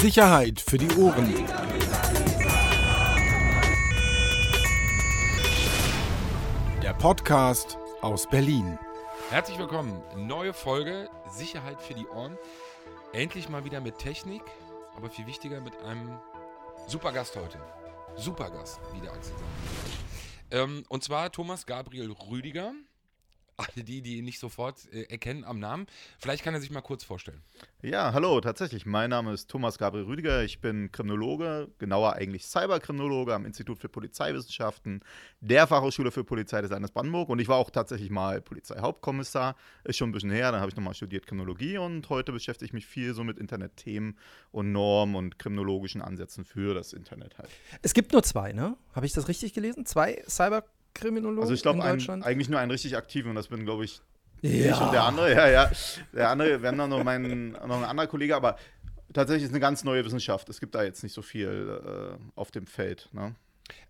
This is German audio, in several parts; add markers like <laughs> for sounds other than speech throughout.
Sicherheit für die Ohren. Der Podcast aus Berlin. Herzlich willkommen. Neue Folge Sicherheit für die Ohren. Endlich mal wieder mit Technik, aber viel wichtiger mit einem super Gast heute. Super Gast, wie der Axel sagt. Ähm, und zwar Thomas Gabriel Rüdiger. Alle die, die ihn nicht sofort äh, erkennen am Namen. Vielleicht kann er sich mal kurz vorstellen. Ja, hallo, tatsächlich. Mein Name ist Thomas Gabriel Rüdiger. Ich bin Kriminologe, genauer eigentlich Cyberkriminologe am Institut für Polizeiwissenschaften der Fachhochschule für Polizei des Landes Brandenburg. Und ich war auch tatsächlich mal Polizeihauptkommissar. Ist schon ein bisschen her. Dann habe ich nochmal studiert Kriminologie und heute beschäftige ich mich viel so mit Internetthemen und Normen und kriminologischen Ansätzen für das Internet halt. Es gibt nur zwei, ne? Habe ich das richtig gelesen? Zwei Cyberkriminologen? Kriminologen Also ich glaube in Deutschland? eigentlich nur einen richtig aktiven und das bin, glaube ich, ja. ich und der andere. Ja, ja. Der andere, wir haben dann noch, mein, noch ein anderer Kollege, aber tatsächlich ist eine ganz neue Wissenschaft. Es gibt da jetzt nicht so viel äh, auf dem Feld. Ne?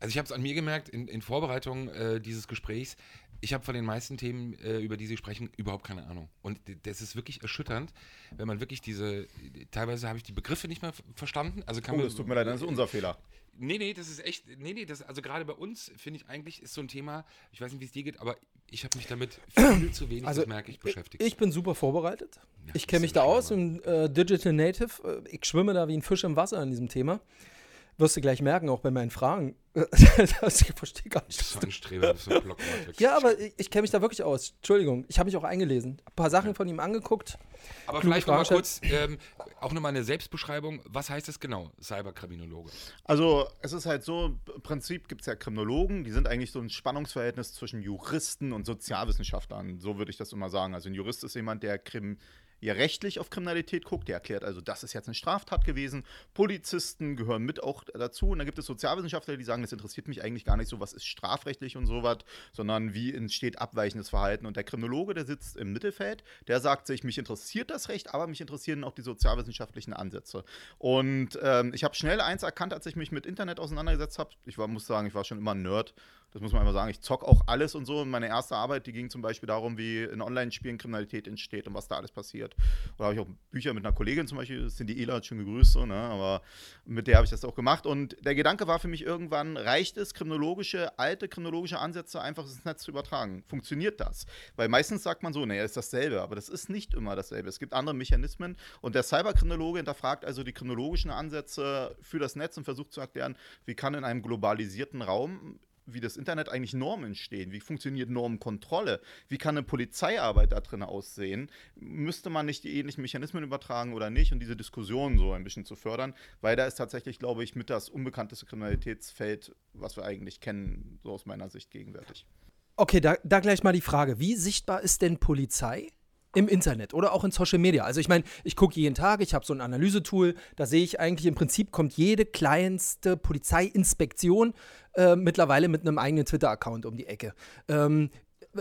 Also ich habe es an mir gemerkt, in, in Vorbereitung äh, dieses Gesprächs, ich habe von den meisten Themen, äh, über die Sie sprechen, überhaupt keine Ahnung. Und das ist wirklich erschütternd, wenn man wirklich diese, teilweise habe ich die Begriffe nicht mehr verstanden. Also kann Oh, man, das tut mir leid, das ist unser Fehler. Nee, nee, das ist echt, nee, nee, das, also gerade bei uns, finde ich eigentlich, ist so ein Thema, ich weiß nicht, wie es dir geht, aber ich habe mich damit viel zu wenig, Also, das merke ich, beschäftigt. Ich bin super vorbereitet. Ja, ich kenne mich da aus im äh, Digital Native. Äh, Ich schwimme da wie ein Fisch im Wasser in diesem Thema. Wirst du gleich merken, auch bei meinen Fragen. <laughs> Das- ich verstehe gar nicht. Das ist so ein Streber, das ist so ein. Ja, aber ich, ich kenne mich da wirklich aus. Entschuldigung, ich habe mich auch eingelesen. Ein paar Sachen von ihm angeguckt. Aber vielleicht nochmal Frage. kurz, ähm, auch nochmal eine Selbstbeschreibung. Was heißt das genau, Cyberkriminologe? Also es ist halt so, im Prinzip gibt es ja Kriminologen, die sind eigentlich so ein Spannungsverhältnis zwischen Juristen und Sozialwissenschaftlern. So würde ich das immer sagen. Also ein Jurist ist jemand, der Krim ja rechtlich auf Kriminalität guckt, der erklärt also, das ist jetzt eine Straftat gewesen. Polizisten gehören mit auch dazu. Und dann gibt es Sozialwissenschaftler, die sagen, das interessiert mich eigentlich gar nicht so, was ist strafrechtlich und sowas, sondern wie entsteht abweichendes Verhalten. Und der Kriminologe, der sitzt im Mittelfeld, der sagt sich, mich interessiert das Recht, aber mich interessieren auch die sozialwissenschaftlichen Ansätze. Und ähm, ich habe schnell eins erkannt, als ich mich mit Internet auseinandergesetzt habe. Ich war, muss sagen, ich war schon immer ein Nerd. Das muss man einfach sagen. Ich zock auch alles und so. Und meine erste Arbeit, die ging zum Beispiel darum, wie in Online-Spielen Kriminalität entsteht und was da alles passiert. Da habe ich auch Bücher mit einer Kollegin zum Beispiel, Cindy Ehler, hat schon gegrüßt, so, ne? aber mit der habe ich das auch gemacht. Und der Gedanke war für mich irgendwann, reicht es, kriminologische, alte kriminologische Ansätze einfach ins Netz zu übertragen? Funktioniert das? Weil meistens sagt man so, naja, ist dasselbe, aber das ist nicht immer dasselbe. Es gibt andere Mechanismen und der Cyberkriminologe hinterfragt also die kriminologischen Ansätze für das Netz und versucht zu erklären, wie kann in einem globalisierten Raum wie das Internet eigentlich Normen entstehen, wie funktioniert Normenkontrolle, wie kann eine Polizeiarbeit da drin aussehen, müsste man nicht die ähnlichen Mechanismen übertragen oder nicht und diese Diskussion so ein bisschen zu fördern, weil da ist tatsächlich, glaube ich, mit das unbekannteste Kriminalitätsfeld, was wir eigentlich kennen, so aus meiner Sicht gegenwärtig. Okay, da, da gleich mal die Frage. Wie sichtbar ist denn Polizei im Internet oder auch in Social Media? Also ich meine, ich gucke jeden Tag, ich habe so ein Analysetool, da sehe ich eigentlich im Prinzip kommt jede kleinste Polizeiinspektion äh, mittlerweile mit einem eigenen Twitter-Account um die Ecke. Ähm,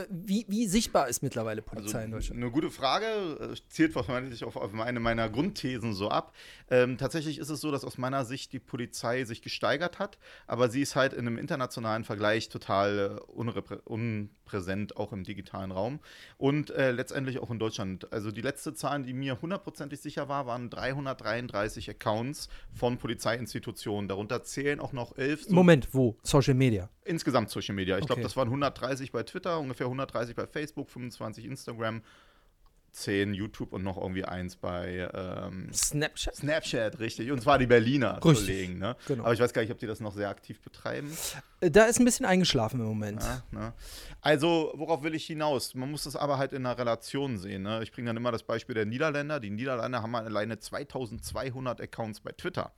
wie, wie sichtbar ist mittlerweile Polizei in Deutschland? Eine gute Frage, äh, zielt wahrscheinlich auf, auf eine meiner Grundthesen so ab. Ähm, tatsächlich ist es so, dass aus meiner Sicht die Polizei sich gesteigert hat, aber sie ist halt in einem internationalen Vergleich total äh, unreprä- unpräsent, auch im digitalen Raum und äh, letztendlich auch in Deutschland. Also die letzte Zahl, die mir hundertprozentig sicher war, waren 333 Accounts von Polizeiinstitutionen. Darunter zählen auch noch elf so Moment, wo? Social Media. Insgesamt Social Media. Ich glaube, Okay. das waren 130 bei Twitter, ungefähr 130 bei Facebook, 25 Instagram, 10 YouTube und noch irgendwie eins bei ähm, Snapchat? Snapchat, richtig. Und zwar die Berliner Richtig, Kollegen. Ne? genau. Aber ich weiß gar nicht, ob die das noch sehr aktiv betreiben. Äh, Da ist ein bisschen eingeschlafen im Moment. Ja, ne? Also, worauf will ich hinaus? Man muss das aber halt in einer Relation sehen. Ne? Ich bringe dann immer das Beispiel der Niederländer. Die Niederländer haben alleine 2200 Accounts bei Twitter.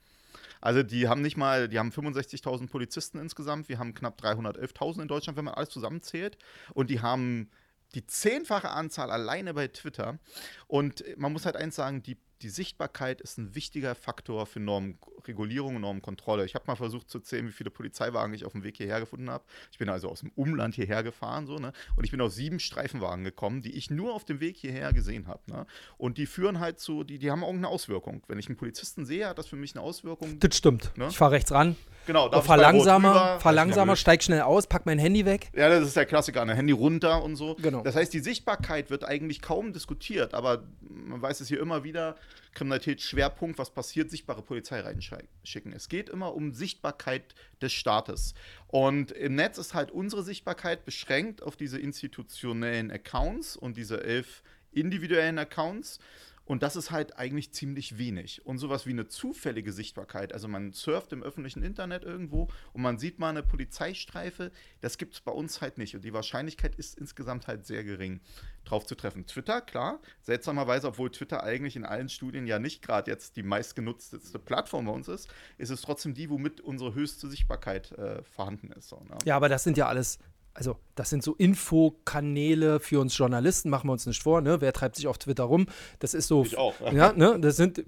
Also die haben nicht mal, die haben 65.000 Polizisten insgesamt, wir haben knapp 311.000 in Deutschland, wenn man alles zusammenzählt. Und die haben die zehnfache Anzahl alleine bei Twitter. Und man muss halt eins sagen, die, die Sichtbarkeit ist ein wichtiger Faktor für Normregulierung und Normkontrolle. Ich habe mal versucht zu zählen, wie viele Polizeiwagen ich auf dem Weg hierher gefunden habe. Ich bin also aus dem Umland hierher gefahren, so, ne? Und ich bin auf sieben Streifenwagen gekommen, die ich nur auf dem Weg hierher gesehen habe. Ne? Und die führen halt zu, die, die haben irgendeine Auswirkung. Wenn ich einen Polizisten sehe, hat das für mich eine Auswirkung. Das stimmt. Ne? Ich fahre rechts ran, Genau, darf fahr langsamer, fahr steig schnell aus, pack mein Handy weg. ja, das ist der Klassiker, ne? Handy runter und so. Genau. Das heißt, die Sichtbarkeit wird eigentlich kaum diskutiert, aber man weiß es hier immer wieder, Kriminalitätsschwerpunkt, was passiert, sichtbare Polizei reinschicken. Es geht immer um Sichtbarkeit des Staates. Und im Netz ist halt unsere Sichtbarkeit beschränkt auf diese institutionellen Accounts und diese elf individuellen Accounts. Und das ist halt eigentlich ziemlich wenig. Und sowas wie eine zufällige Sichtbarkeit, also man surft im öffentlichen Internet irgendwo und man sieht mal eine Polizeistreife, das gibt es bei uns halt nicht. Und die Wahrscheinlichkeit ist insgesamt halt sehr gering, drauf zu treffen. Twitter, klar, seltsamerweise, obwohl Twitter eigentlich in allen Studien ja nicht gerade jetzt die meistgenutzteste Plattform bei uns ist, ist es trotzdem die, womit unsere höchste Sichtbarkeit äh, vorhanden ist. So, ne? Ja, aber das sind ja alles also das sind so Infokanäle für uns Journalisten, machen wir uns nicht vor, ne? Wer treibt sich auf Twitter rum? Das ist so. Ich auch. <laughs> Ja, ne? Das sind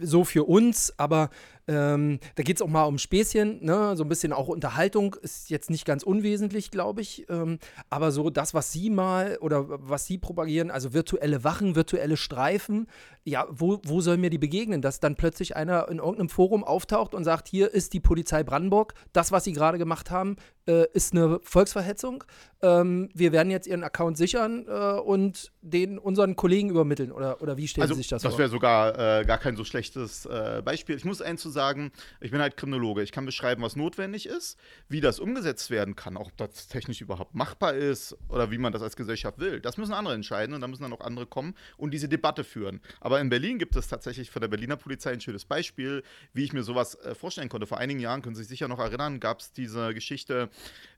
so für uns, aber ähm, da geht es auch mal um Späßchen, ne? so ein bisschen auch Unterhaltung ist jetzt nicht ganz unwesentlich, glaube ich. Ähm, aber so das, was Sie mal oder was Sie propagieren, also virtuelle Wachen, virtuelle Streifen, ja, wo, wo soll mir die begegnen? Dass dann plötzlich einer in irgendeinem Forum auftaucht und sagt, hier ist die Polizei Brandenburg, das, was Sie gerade gemacht haben, äh, ist eine Volksverhetzung. Ähm, wir werden jetzt Ihren Account sichern äh, und den unseren Kollegen übermitteln. Oder, oder wie stellen also, Sie sich das, das vor? Das wäre sogar äh, gar kein so schlechtes äh, Beispiel. Ich muss eins zu sagen, ich bin halt Kriminologe. Ich kann beschreiben, was notwendig ist, wie das umgesetzt werden kann, ob das technisch überhaupt machbar ist oder wie man das als Gesellschaft will. Das müssen andere entscheiden und da müssen dann auch andere kommen und diese Debatte führen. Aber in Berlin gibt es tatsächlich von der Berliner Polizei ein schönes Beispiel, wie ich mir sowas äh, vorstellen konnte. Vor einigen Jahren, können Sie sich sicher noch erinnern, gab es diese Geschichte,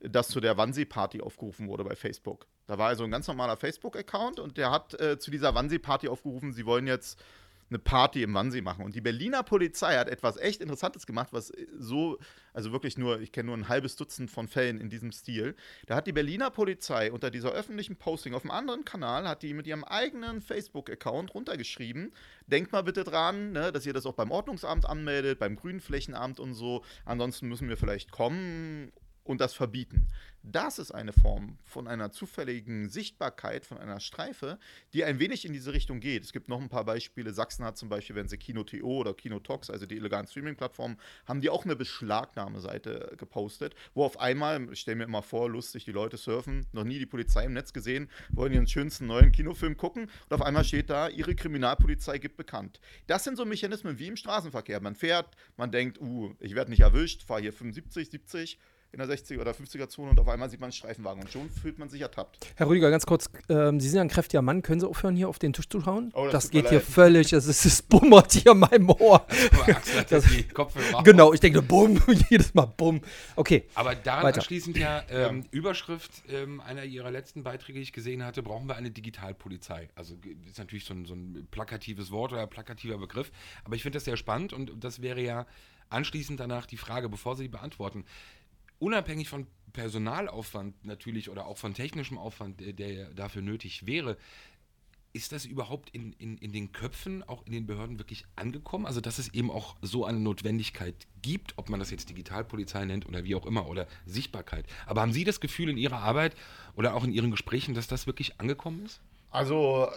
dass zu der Wannsee-Party aufgerufen wurde bei Facebook. Da war also ein ganz normaler Facebook-Account und der hat äh, zu dieser Wannsee-Party aufgerufen, sie wollen jetzt eine Party im Wannsee machen. Und die Berliner Polizei hat etwas echt Interessantes gemacht, was so, also wirklich nur, ich kenne nur ein halbes Dutzend von Fällen in diesem Stil. Da hat die Berliner Polizei unter dieser öffentlichen Posting auf einem anderen Kanal, hat die mit ihrem eigenen Facebook-Account runtergeschrieben. Denkt mal bitte dran, ne, dass ihr das auch beim Ordnungsamt anmeldet, beim Grünflächenamt und so. Ansonsten müssen wir vielleicht kommen und das verbieten. Das ist eine Form von einer zufälligen Sichtbarkeit von einer Streife, die ein wenig in diese Richtung geht. Es gibt noch ein paar Beispiele. Sachsen hat zum Beispiel, wenn sie Kino.to oder Kinotox, also die illegalen Streaming-Plattformen, haben die auch eine Beschlagnahmeseite gepostet, wo auf einmal, ich stelle mir immer vor, lustig, die Leute surfen, noch nie die Polizei im Netz gesehen, wollen ihren schönsten neuen Kinofilm gucken und auf einmal steht da, ihre Kriminalpolizei gibt bekannt. Das sind so Mechanismen wie im Straßenverkehr. Man fährt, man denkt, uh, ich werde nicht erwischt, fahre hier 75, 70 in der 60er oder 50er Zone und auf einmal sieht man einen Streifenwagen und schon fühlt man sich ertappt. Herr Rüdiger, ganz kurz, ähm, Sie sind ein kräftiger Mann, können Sie aufhören, hier auf den Tisch zu schauen? Oh, das das geht hier völlig, es, ist- es bummert hier in meinem Ohr. <laughs> Axel hat <laughs> Das- die Kopfhörer. Genau, ich denke, bumm, <laughs> jedes Mal bumm. Okay, Aber daran Weiter. anschließend ja, <clears throat> ähm, Überschrift ähm, einer ihrer letzten Beiträge, die ich gesehen hatte, brauchen wir eine Digitalpolizei. Also ist natürlich so ein, so ein plakatives Wort oder plakativer Begriff, aber ich finde das sehr spannend und das wäre ja anschließend danach die Frage, bevor Sie die beantworten. Unabhängig von Personalaufwand natürlich oder auch von technischem Aufwand, der, der dafür nötig wäre, ist das überhaupt in, in, in den Köpfen, auch in den Behörden wirklich angekommen? Also, dass es eben auch so eine Notwendigkeit gibt, ob man das jetzt Digitalpolizei nennt oder wie auch immer, oder Sichtbarkeit. Aber haben Sie das Gefühl in Ihrer Arbeit oder auch in Ihren Gesprächen, dass das wirklich angekommen ist? Also,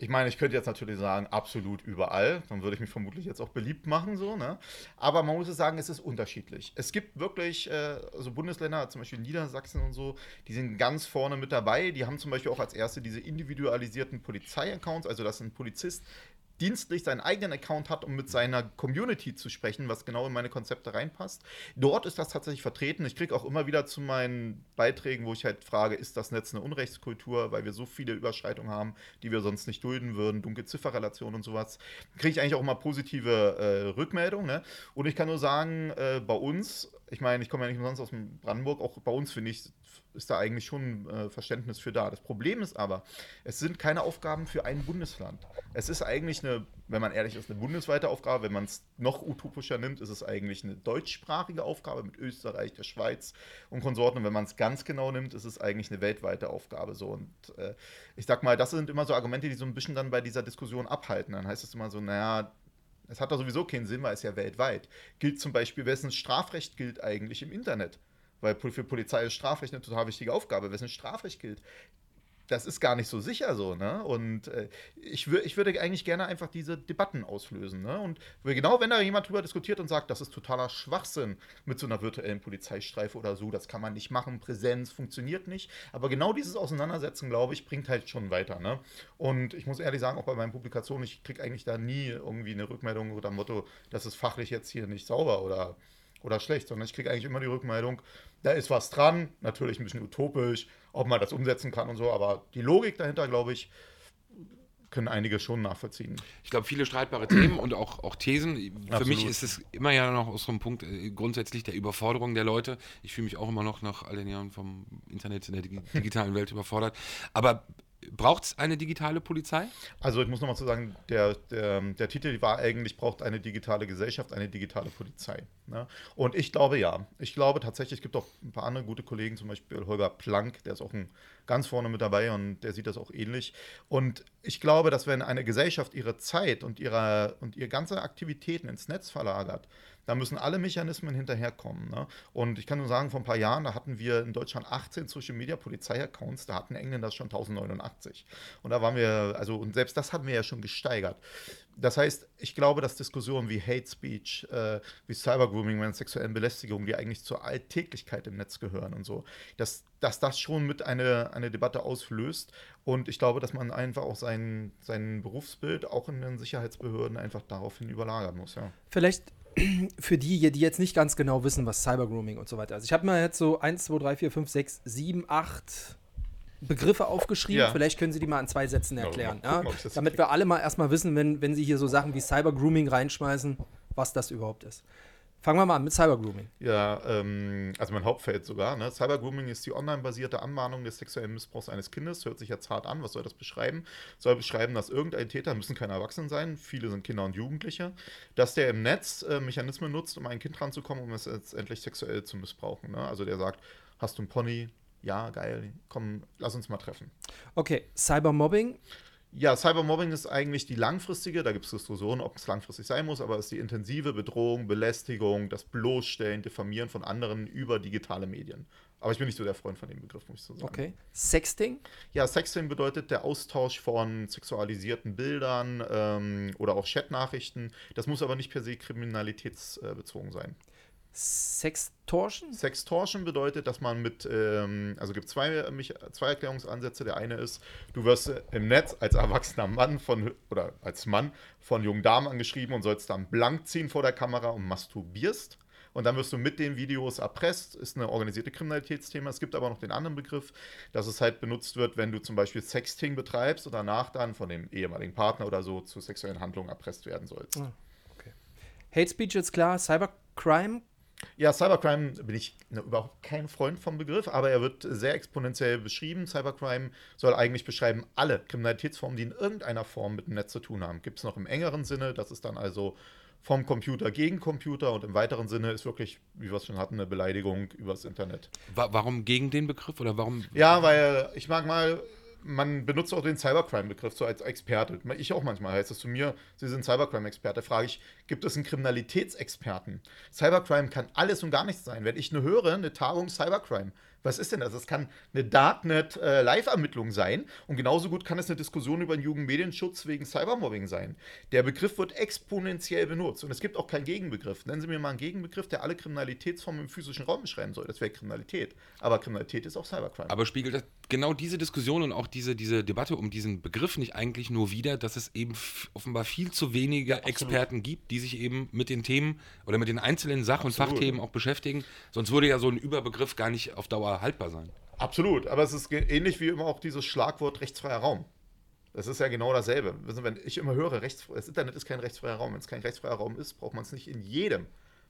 ich meine, ich könnte jetzt natürlich sagen, absolut überall. Dann würde ich mich vermutlich jetzt auch beliebt machen, so, ne? Aber man muss es sagen, es ist unterschiedlich. Es gibt wirklich, äh, also Bundesländer, zum Beispiel Niedersachsen und so, die sind ganz vorne mit dabei. Die haben zum Beispiel auch als erste diese individualisierten Polizei-Accounts, also dass ein Polizist dienstlich seinen eigenen Account hat, um mit seiner Community zu sprechen, was genau in meine Konzepte reinpasst. Dort ist das tatsächlich vertreten. Ich kriege auch immer wieder zu meinen Beiträgen, wo ich halt frage, ist das Netz eine Unrechtskultur, weil wir so viele Überschreitungen haben, die wir sonst nicht dulden würden, dunkle Zifferrelationen und sowas, kriege ich eigentlich auch immer positive äh, Rückmeldungen. Ne? Und ich kann nur sagen, äh, bei uns, ich meine, ich komme ja nicht umsonst aus Brandenburg, auch bei uns finde ich, ist da eigentlich schon äh, Verständnis für da. Das Problem ist aber, es sind keine Aufgaben für ein Bundesland. Es ist eigentlich eine, wenn man ehrlich ist, eine bundesweite Aufgabe. Wenn man es noch utopischer nimmt, ist es eigentlich eine deutschsprachige Aufgabe mit Österreich, der Schweiz und Konsorten. Und wenn man es ganz genau nimmt, ist es eigentlich eine weltweite Aufgabe. So. Und äh, ich sag mal, das sind immer so Argumente, die so ein bisschen dann bei dieser Diskussion abhalten. Dann heißt es immer so, naja, es hat da sowieso keinen Sinn, weil es ja weltweit gilt. Zum Beispiel, wessen Strafrecht gilt eigentlich im Internet? Weil für Polizei ist Strafrecht eine total wichtige Aufgabe. Wessen Strafrecht gilt? das ist gar nicht so sicher so, ne? Und äh, ich, ich würde eigentlich gerne einfach diese Debatten auslösen, ne? Und genau wenn da jemand drüber diskutiert und sagt, das ist totaler Schwachsinn mit so einer virtuellen Polizeistreife oder so, das kann man nicht machen, Präsenz funktioniert nicht. Aber genau dieses Auseinandersetzen, glaube ich, bringt halt schon weiter, ne? Und ich muss ehrlich sagen, auch bei meinen Publikationen, ich kriege eigentlich da nie irgendwie eine Rückmeldung oder Motto, das ist fachlich jetzt hier nicht sauber oder oder schlecht, sondern ich kriege eigentlich immer die Rückmeldung, da ist was dran, natürlich ein bisschen utopisch, ob man das umsetzen kann und so, aber die Logik dahinter, glaube ich, können einige schon nachvollziehen. Ich glaube, viele streitbare Themen und auch, auch Thesen. Für Absolut. mich ist es immer ja noch aus so einem Punkt äh, grundsätzlich der Überforderung der Leute. Ich fühle mich auch immer noch nach all den Jahren vom Internet in der digi- digitalen Welt überfordert. Aber braucht es eine digitale Polizei? Also ich muss nochmal zu sagen, der, der, der Titel war eigentlich, braucht eine digitale Gesellschaft, eine digitale Polizei. Ne? Und ich glaube ja. Ich glaube tatsächlich, es gibt auch ein paar andere gute Kollegen, zum Beispiel Holger Planck, der ist auch ein, ganz vorne mit dabei und der sieht das auch ähnlich. Und ich glaube, dass wenn eine Gesellschaft ihre Zeit und ihre, und ihre ganze Aktivitäten ins Netz verlagert, da müssen alle Mechanismen hinterherkommen. Ne? Und ich kann nur sagen, vor ein paar Jahren, da hatten wir in Deutschland 18 Social Media Polizei-Accounts, da hatten Engländer schon 1089. Und da waren wir, also, und selbst das hatten wir ja schon gesteigert. Das heißt, ich glaube, dass Diskussionen wie Hate Speech, äh, wie Cybergrooming, meine sexuellen Belästigungen, die eigentlich zur Alltäglichkeit im Netz gehören und so, dass, dass das schon mit eine, eine Debatte auslöst. Und ich glaube, dass man einfach auch sein, sein Berufsbild auch in den Sicherheitsbehörden einfach daraufhin überlagern muss, ja. Vielleicht <clears throat> für die, die jetzt nicht ganz genau wissen, was Cybergrooming und so weiter ist. Ich habe mir jetzt so 1, 2, 3, 4, 5, 6, 7, 8 Begriffe aufgeschrieben. Ja. Vielleicht können Sie die mal in zwei Sätzen Ja, erklären. Ja, gucken, Damit wir alle mal erstmal wissen, wenn, wenn Sie hier so Sachen wie Cybergrooming reinschmeißen, was das überhaupt ist. Fangen wir mal an mit Cybergrooming. Ja, ähm, also mein Hauptfeld sogar. Ne? Cybergrooming ist die online-basierte Anmahnung des sexuellen Missbrauchs eines Kindes. Hört sich jetzt hart an. Was soll das beschreiben? Soll beschreiben, dass irgendein Täter, müssen keine Erwachsenen sein, viele sind Kinder und Jugendliche, dass der im Netz äh, Mechanismen nutzt, um ein Kind ranzukommen, um es letztendlich sexuell zu missbrauchen. Ne? Also der sagt, hast du einen Pony? Ja, geil, komm, lass uns mal treffen. Okay, Cybermobbing. Ja, Cybermobbing ist eigentlich die langfristige, da gibt es Diskussionen, ob es langfristig sein muss, aber es ist die intensive Bedrohung, Belästigung, das Bloßstellen, Diffamieren von anderen über digitale Medien. Aber ich bin nicht so der Freund von dem Begriff, muss ich so sagen. Okay. Sexting. Ja, Sexting bedeutet der Austausch von sexualisierten Bildern ähm, oder auch Chatnachrichten. Das muss aber nicht per se kriminalitätsbezogen sein. Sextortion. Sextortion bedeutet, dass man mit, ähm, also gibt zwei, mich- zwei Erklärungsansätze. Der eine ist, du wirst äh, im Netz als erwachsener Mann von, oder als Mann von jungen Damen angeschrieben und sollst dann blank ziehen vor der Kamera und masturbierst. Und dann wirst du mit den Videos erpresst, ist eine organisierte Kriminalitätsthema. Es gibt aber noch den anderen Begriff, dass es halt benutzt wird, wenn du zum Beispiel Sexting betreibst und danach dann von dem ehemaligen Partner oder so zu sexuellen Handlungen erpresst werden sollst. Ah. Hate Speech ist klar. Cybercrime. Ja, Cybercrime bin ich ne, überhaupt kein Freund vom Begriff, aber er wird sehr exponentiell beschrieben. Cybercrime soll eigentlich beschreiben alle Kriminalitätsformen, die in irgendeiner Form mit dem Netz zu tun haben. Gibt es noch im engeren Sinne, das ist dann also vom Computer gegen Computer und im weiteren Sinne ist wirklich, wie wir es schon hatten, eine Beleidigung übers Internet. Wa warum gegen den Begriff oder warum? Ja, weil ich mag mal, man benutzt auch den Cybercrime-Begriff so als Experte. Ich auch manchmal heißt es zu mir, Sie sind Cybercrime-Experte. Frage ich, gibt es einen Kriminalitätsexperten? Cybercrime kann alles und gar nichts sein. Wenn ich eine höre, eine Tagung Cybercrime, was ist denn das? Das kann eine Darknet-Live-Ermittlung sein und genauso gut kann es eine Diskussion über den Jugendmedienschutz wegen Cybermobbing sein. Der Begriff wird exponentiell benutzt und es gibt auch keinen Gegenbegriff. Nennen Sie mir mal einen Gegenbegriff, der alle Kriminalitätsformen im physischen Raum beschreiben soll. Das wäre Kriminalität. Aber Kriminalität ist auch Cybercrime. Aber spiegelt das genau diese Diskussion und auch diese, diese Debatte um diesen Begriff nicht eigentlich nur wider, dass es eben offenbar viel zu wenige Experten gibt, die sich eben mit den Themen oder mit den einzelnen Sach- und Absolut. Fachthemen auch beschäftigen? Sonst würde ja so ein Überbegriff gar nicht auf Dauer haltbar sein. Absolut, aber es ist ähnlich wie immer auch dieses Schlagwort rechtsfreier Raum. Das ist ja genau dasselbe. Wenn ich immer höre, rechts, das Internet ist kein rechtsfreier Raum. Wenn es kein rechtsfreier Raum ist, braucht man es nicht in jedem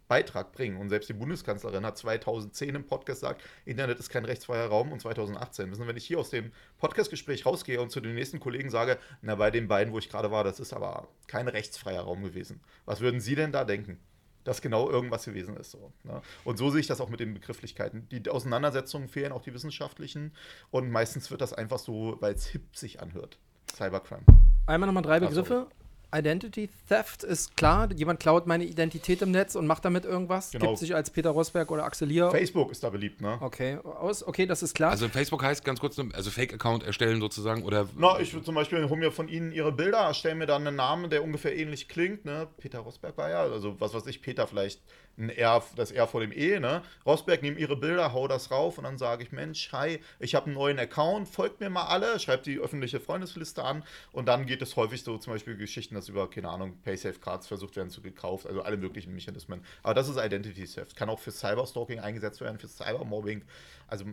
Beitrag bringen. Und selbst die Bundeskanzlerin hat 2010 im Podcast gesagt, Internet ist kein rechtsfreier Raum und 2018. Wissen Sie, wenn ich hier aus dem Podcastgespräch rausgehe und zu den nächsten Kollegen sage, na, bei den beiden, wo ich gerade war, das ist aber kein rechtsfreier Raum gewesen. Was würden Sie denn da denken? Dass genau irgendwas gewesen ist. So, ne? Und so sehe ich das auch mit den Begrifflichkeiten. Die Auseinandersetzungen fehlen, auch die wissenschaftlichen. Und meistens wird das einfach so, weil es hip sich anhört. Cybercrime. Einmal nochmal drei Ach so. Begriffe. Identity Theft ist klar. Jemand klaut meine Identität im Netz und macht damit irgendwas. Genau. Gibt sich als Peter Rosberg oder Axel Lier. Facebook ist da beliebt, ne? Okay, aus. Okay, das ist klar. Also Facebook heißt ganz kurz, also Fake-Account erstellen sozusagen oder. Na, ich würde zum Beispiel hole mir von Ihnen Ihre Bilder, erstelle mir dann einen Namen, der ungefähr ähnlich klingt, ne? Peter Rosberg war ja, also was weiß ich, Peter vielleicht ein R, das R vor dem E, ne? Rosberg, nehme Ihre Bilder, hau das rauf und dann sage ich, Mensch, hi, ich habe einen neuen Account, folgt mir mal alle, schreibt die öffentliche Freundesliste an und dann geht es häufig so zum Beispiel Geschichten, dass über, keine Ahnung, Paysafe-Cards versucht werden zu gekauft, also alle möglichen Mechanismen. Aber das ist Identity Theft, kann auch für Cyberstalking eingesetzt werden, für Cybermobbing. Also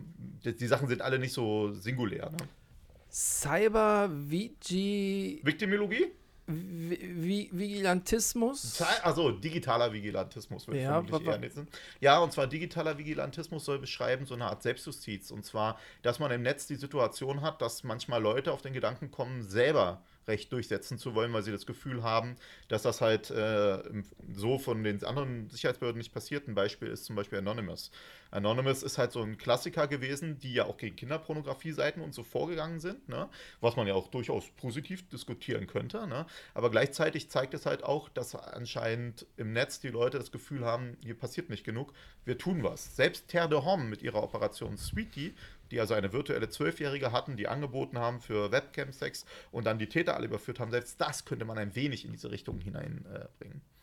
die, die Sachen sind alle nicht so singulär, ne? Cyber Vigi Viktimologie? Vi- Vigilantismus. Also digitaler Vigilantismus würde Ja, ich vermutlich eher nutzen. Ja, und zwar digitaler Vigilantismus soll beschreiben so eine Art Selbstjustiz. Und zwar, dass man im Netz die Situation hat, dass manchmal Leute auf den Gedanken kommen, selber Recht durchsetzen zu wollen, weil sie das Gefühl haben, dass das halt äh, so von den anderen Sicherheitsbehörden nicht passiert. Ein Beispiel ist zum Beispiel Anonymous. Anonymous ist halt so ein Klassiker gewesen, die ja auch gegen Kinderpornografie-Seiten und so vorgegangen sind, ne? was man ja auch durchaus positiv diskutieren könnte. Ne? Aber gleichzeitig zeigt es halt auch, dass anscheinend im Netz die Leute das Gefühl haben, hier passiert nicht genug, wir tun was. Selbst Terre de Homme mit ihrer Operation Sweetie, die also eine virtuelle Zwölfjährige hatten, die angeboten haben für Webcam-Sex und dann die Täter alle überführt haben, selbst das könnte man ein wenig in diese Richtung hineinbringen. Äh.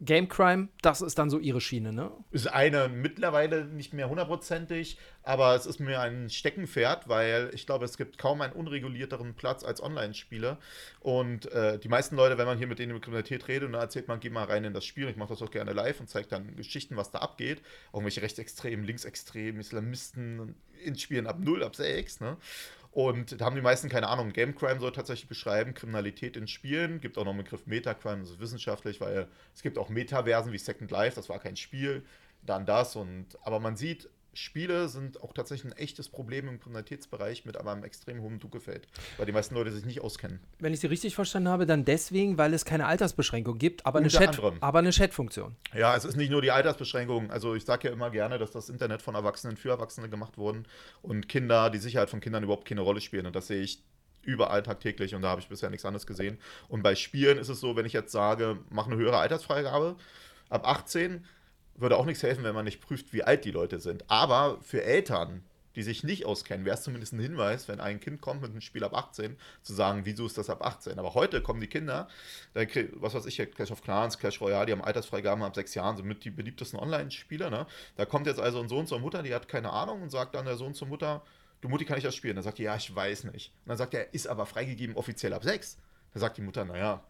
Game Crime, das ist dann so ihre Schiene, ne? ist eine mittlerweile nicht mehr hundertprozentig, aber es ist mir ein Steckenpferd, weil ich glaube, es gibt kaum einen unregulierteren Platz als Online-Spiele. Und äh, die meisten Leute, wenn man hier mit denen über Kriminalität redet und dann erzählt man, geh mal rein in das Spiel, ich mache das auch gerne live und zeige dann Geschichten, was da abgeht. Irgendwelche Rechtsextremen, Linksextremen, Islamisten in Spielen ab 0, ab 6, ne? Und da haben die meisten keine Ahnung. Game Crime soll tatsächlich beschreiben, Kriminalität in Spielen. Gibt auch noch einen Begriff Metacrime, das ist wissenschaftlich, weil es gibt auch Metaversen wie Second Life, das war kein Spiel, dann das. Und, aber man sieht, Spiele sind auch tatsächlich ein echtes Problem im Kriminalitätsbereich mit aber einem extrem hohen Druckgefeld, weil die meisten Leute sich nicht auskennen. Wenn ich sie richtig verstanden habe, dann deswegen, weil es keine Altersbeschränkung gibt, aber eine Chat, aber eine Chat-Funktion. Ja, es ist nicht nur die Altersbeschränkung. Also ich sage ja immer gerne, dass das Internet von Erwachsenen für Erwachsene gemacht wurden und Kinder, die Sicherheit von Kindern überhaupt keine Rolle spielen. Und das sehe ich überall tagtäglich und da habe ich bisher nichts anderes gesehen. Und bei Spielen ist es so, wenn ich jetzt sage, mach eine höhere Altersfreigabe ab 18, würde auch nichts helfen, wenn man nicht prüft, wie alt die Leute sind. Aber für Eltern, die sich nicht auskennen, wäre es zumindest ein Hinweis, wenn ein Kind kommt mit einem Spiel ab 18, zu sagen, wieso ist das ab 18? Aber heute kommen die Kinder, da krieg- was weiß ich, Clash of Clans, Clash Royale, die haben Altersfreigaben ab sechs Jahren, sind mit die beliebtesten Online-Spieler. Ne? Da kommt jetzt also ein Sohn zur Mutter, die hat keine Ahnung und sagt dann der Sohn zur Mutter, du Mutti, kann ich das spielen? Dann sagt die, ja, ich weiß nicht. Und dann sagt er, ist aber freigegeben offiziell ab sechs. Dann sagt die Mutter, naja,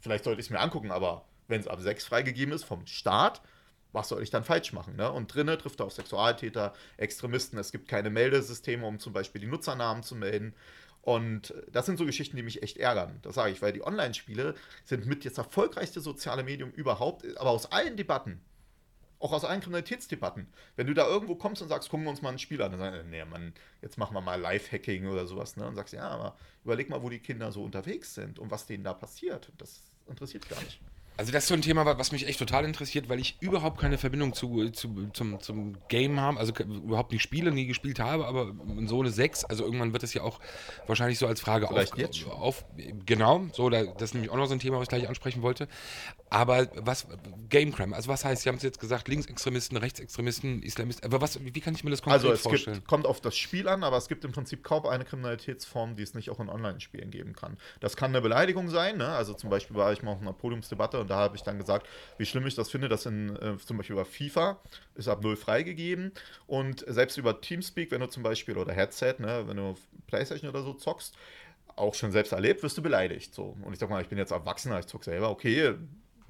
vielleicht sollte ich es mir angucken, aber wenn es ab sechs freigegeben ist vom Staat, was soll ich dann falsch machen? Ne? Und drinnen trifft er auf Sexualtäter, Extremisten. Es gibt keine Meldesysteme, um zum Beispiel die Nutzernamen zu melden. Und das sind so Geschichten, die mich echt ärgern. Das sage ich, weil die Online-Spiele sind mit das erfolgreichste soziale Medium überhaupt, aber aus allen Debatten. Auch aus allen Kriminalitätsdebatten. Wenn du da irgendwo kommst und sagst, gucken wir uns mal ein Spiel an, dann sagen, nee, Mann, jetzt machen wir mal Live-Hacking oder sowas, ne? Und sagst, ja, aber überleg mal, wo die Kinder so unterwegs sind und was denen da passiert. Das interessiert gar nicht. Also das ist so ein Thema, wa- was mich echt total interessiert, weil ich überhaupt keine Verbindung zu, zu, zum, zum Game habe, also überhaupt nicht spiele, nie gespielt habe, aber so eine 6, also irgendwann wird es ja auch wahrscheinlich so als Frage Vielleicht auf, jetzt auf genau, so, da, das ist nämlich auch noch so ein Thema, was ich gleich ansprechen wollte. Aber was, Game Crime, also was heißt, Sie haben es jetzt gesagt, Linksextremisten, Rechtsextremisten, Islamisten, aber was, wie kann ich mir das konkret Also es vorstellen? gibt, kommt auf das Spiel an, aber es gibt im Prinzip kaum eine Kriminalitätsform, die es nicht auch in Online-Spielen geben kann. Das kann eine Beleidigung sein, ne? also zum Beispiel war ich mal auf einer Podiumsdebatte und da habe ich dann gesagt, wie schlimm ich das finde, dass in, äh, zum Beispiel über FIFA ist ab null freigegeben und selbst über Teamspeak, wenn du zum Beispiel, oder Headset, ne, wenn du Playstation oder so zockst, auch schon selbst erlebt, wirst du beleidigt. So. Und ich sag mal, ich bin jetzt Erwachsener, ich zock selber, okay,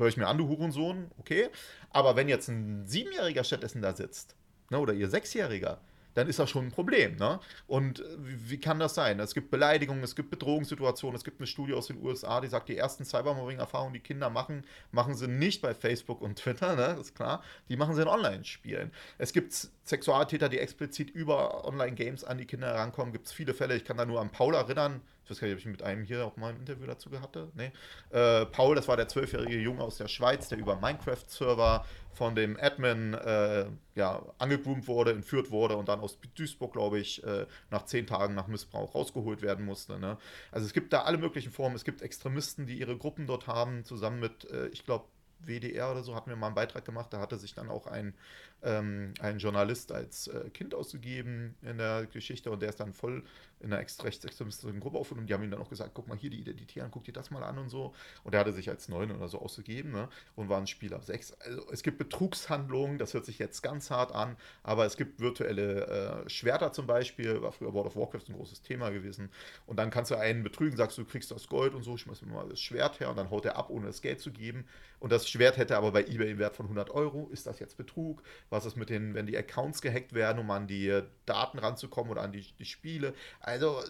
höre ich mir an, du Hurensohn, okay. Aber wenn jetzt ein Siebenjähriger stattdessen da sitzt, ne, oder ihr Sechsjähriger, dann ist das schon ein Problem. Ne? Und äh, wie, kann das sein? Es gibt Beleidigungen, es gibt Bedrohungssituationen, es gibt eine Studie aus den USA, die sagt, die ersten Cybermobbing-Erfahrungen, die Kinder machen, machen sie nicht bei Facebook und Twitter, ne? das ist klar, die machen sie in Online-Spielen. Es gibt Sexualtäter, die explizit über Online-Games an die Kinder herankommen, gibt es viele Fälle, ich kann da nur an Paul erinnern, Ich weiß gar nicht, ob ich mit einem hier auch mal ein Interview dazu hatte. Nee. Äh, Paul, das war der zwölfjährige Junge aus der Schweiz, der über Minecraft-Server von dem Admin äh, ja, angegroomt wurde, entführt wurde und dann aus Duisburg, glaube ich, äh, nach zehn Tagen nach Missbrauch rausgeholt werden musste. Ne? Also es gibt da alle möglichen Formen. Es gibt Extremisten, die ihre Gruppen dort haben, zusammen mit, äh, ich glaube, WDR oder so hatten wir mal einen Beitrag gemacht, da hatte sich dann auch ein, ähm, ein Journalist als äh, Kind ausgegeben in der Geschichte und der ist dann voll in einer ex rechtsextremistischen Gruppe aufgenommen. Die haben ihm dann auch gesagt, guck mal hier die Identitären, guck dir das mal an und so. Und der hatte sich als neun oder so ausgegeben ne? und war ein Spieler sechs. Also es gibt Betrugshandlungen, das hört sich jetzt ganz hart an, aber es gibt virtuelle äh, Schwerter zum Beispiel, war früher World of Warcraft ein großes Thema gewesen. Und dann kannst du einen betrügen, sagst du, kriegst das Gold und so, schmeißt mir mal das Schwert her und dann haut er ab, ohne das Geld zu geben. Und das Schwert hätte aber bei eBay einen Wert von 100 Euro. Ist das jetzt Betrug? Was ist mit den, wenn die Accounts gehackt werden, um an die Daten ranzukommen oder an die, die Spiele? Also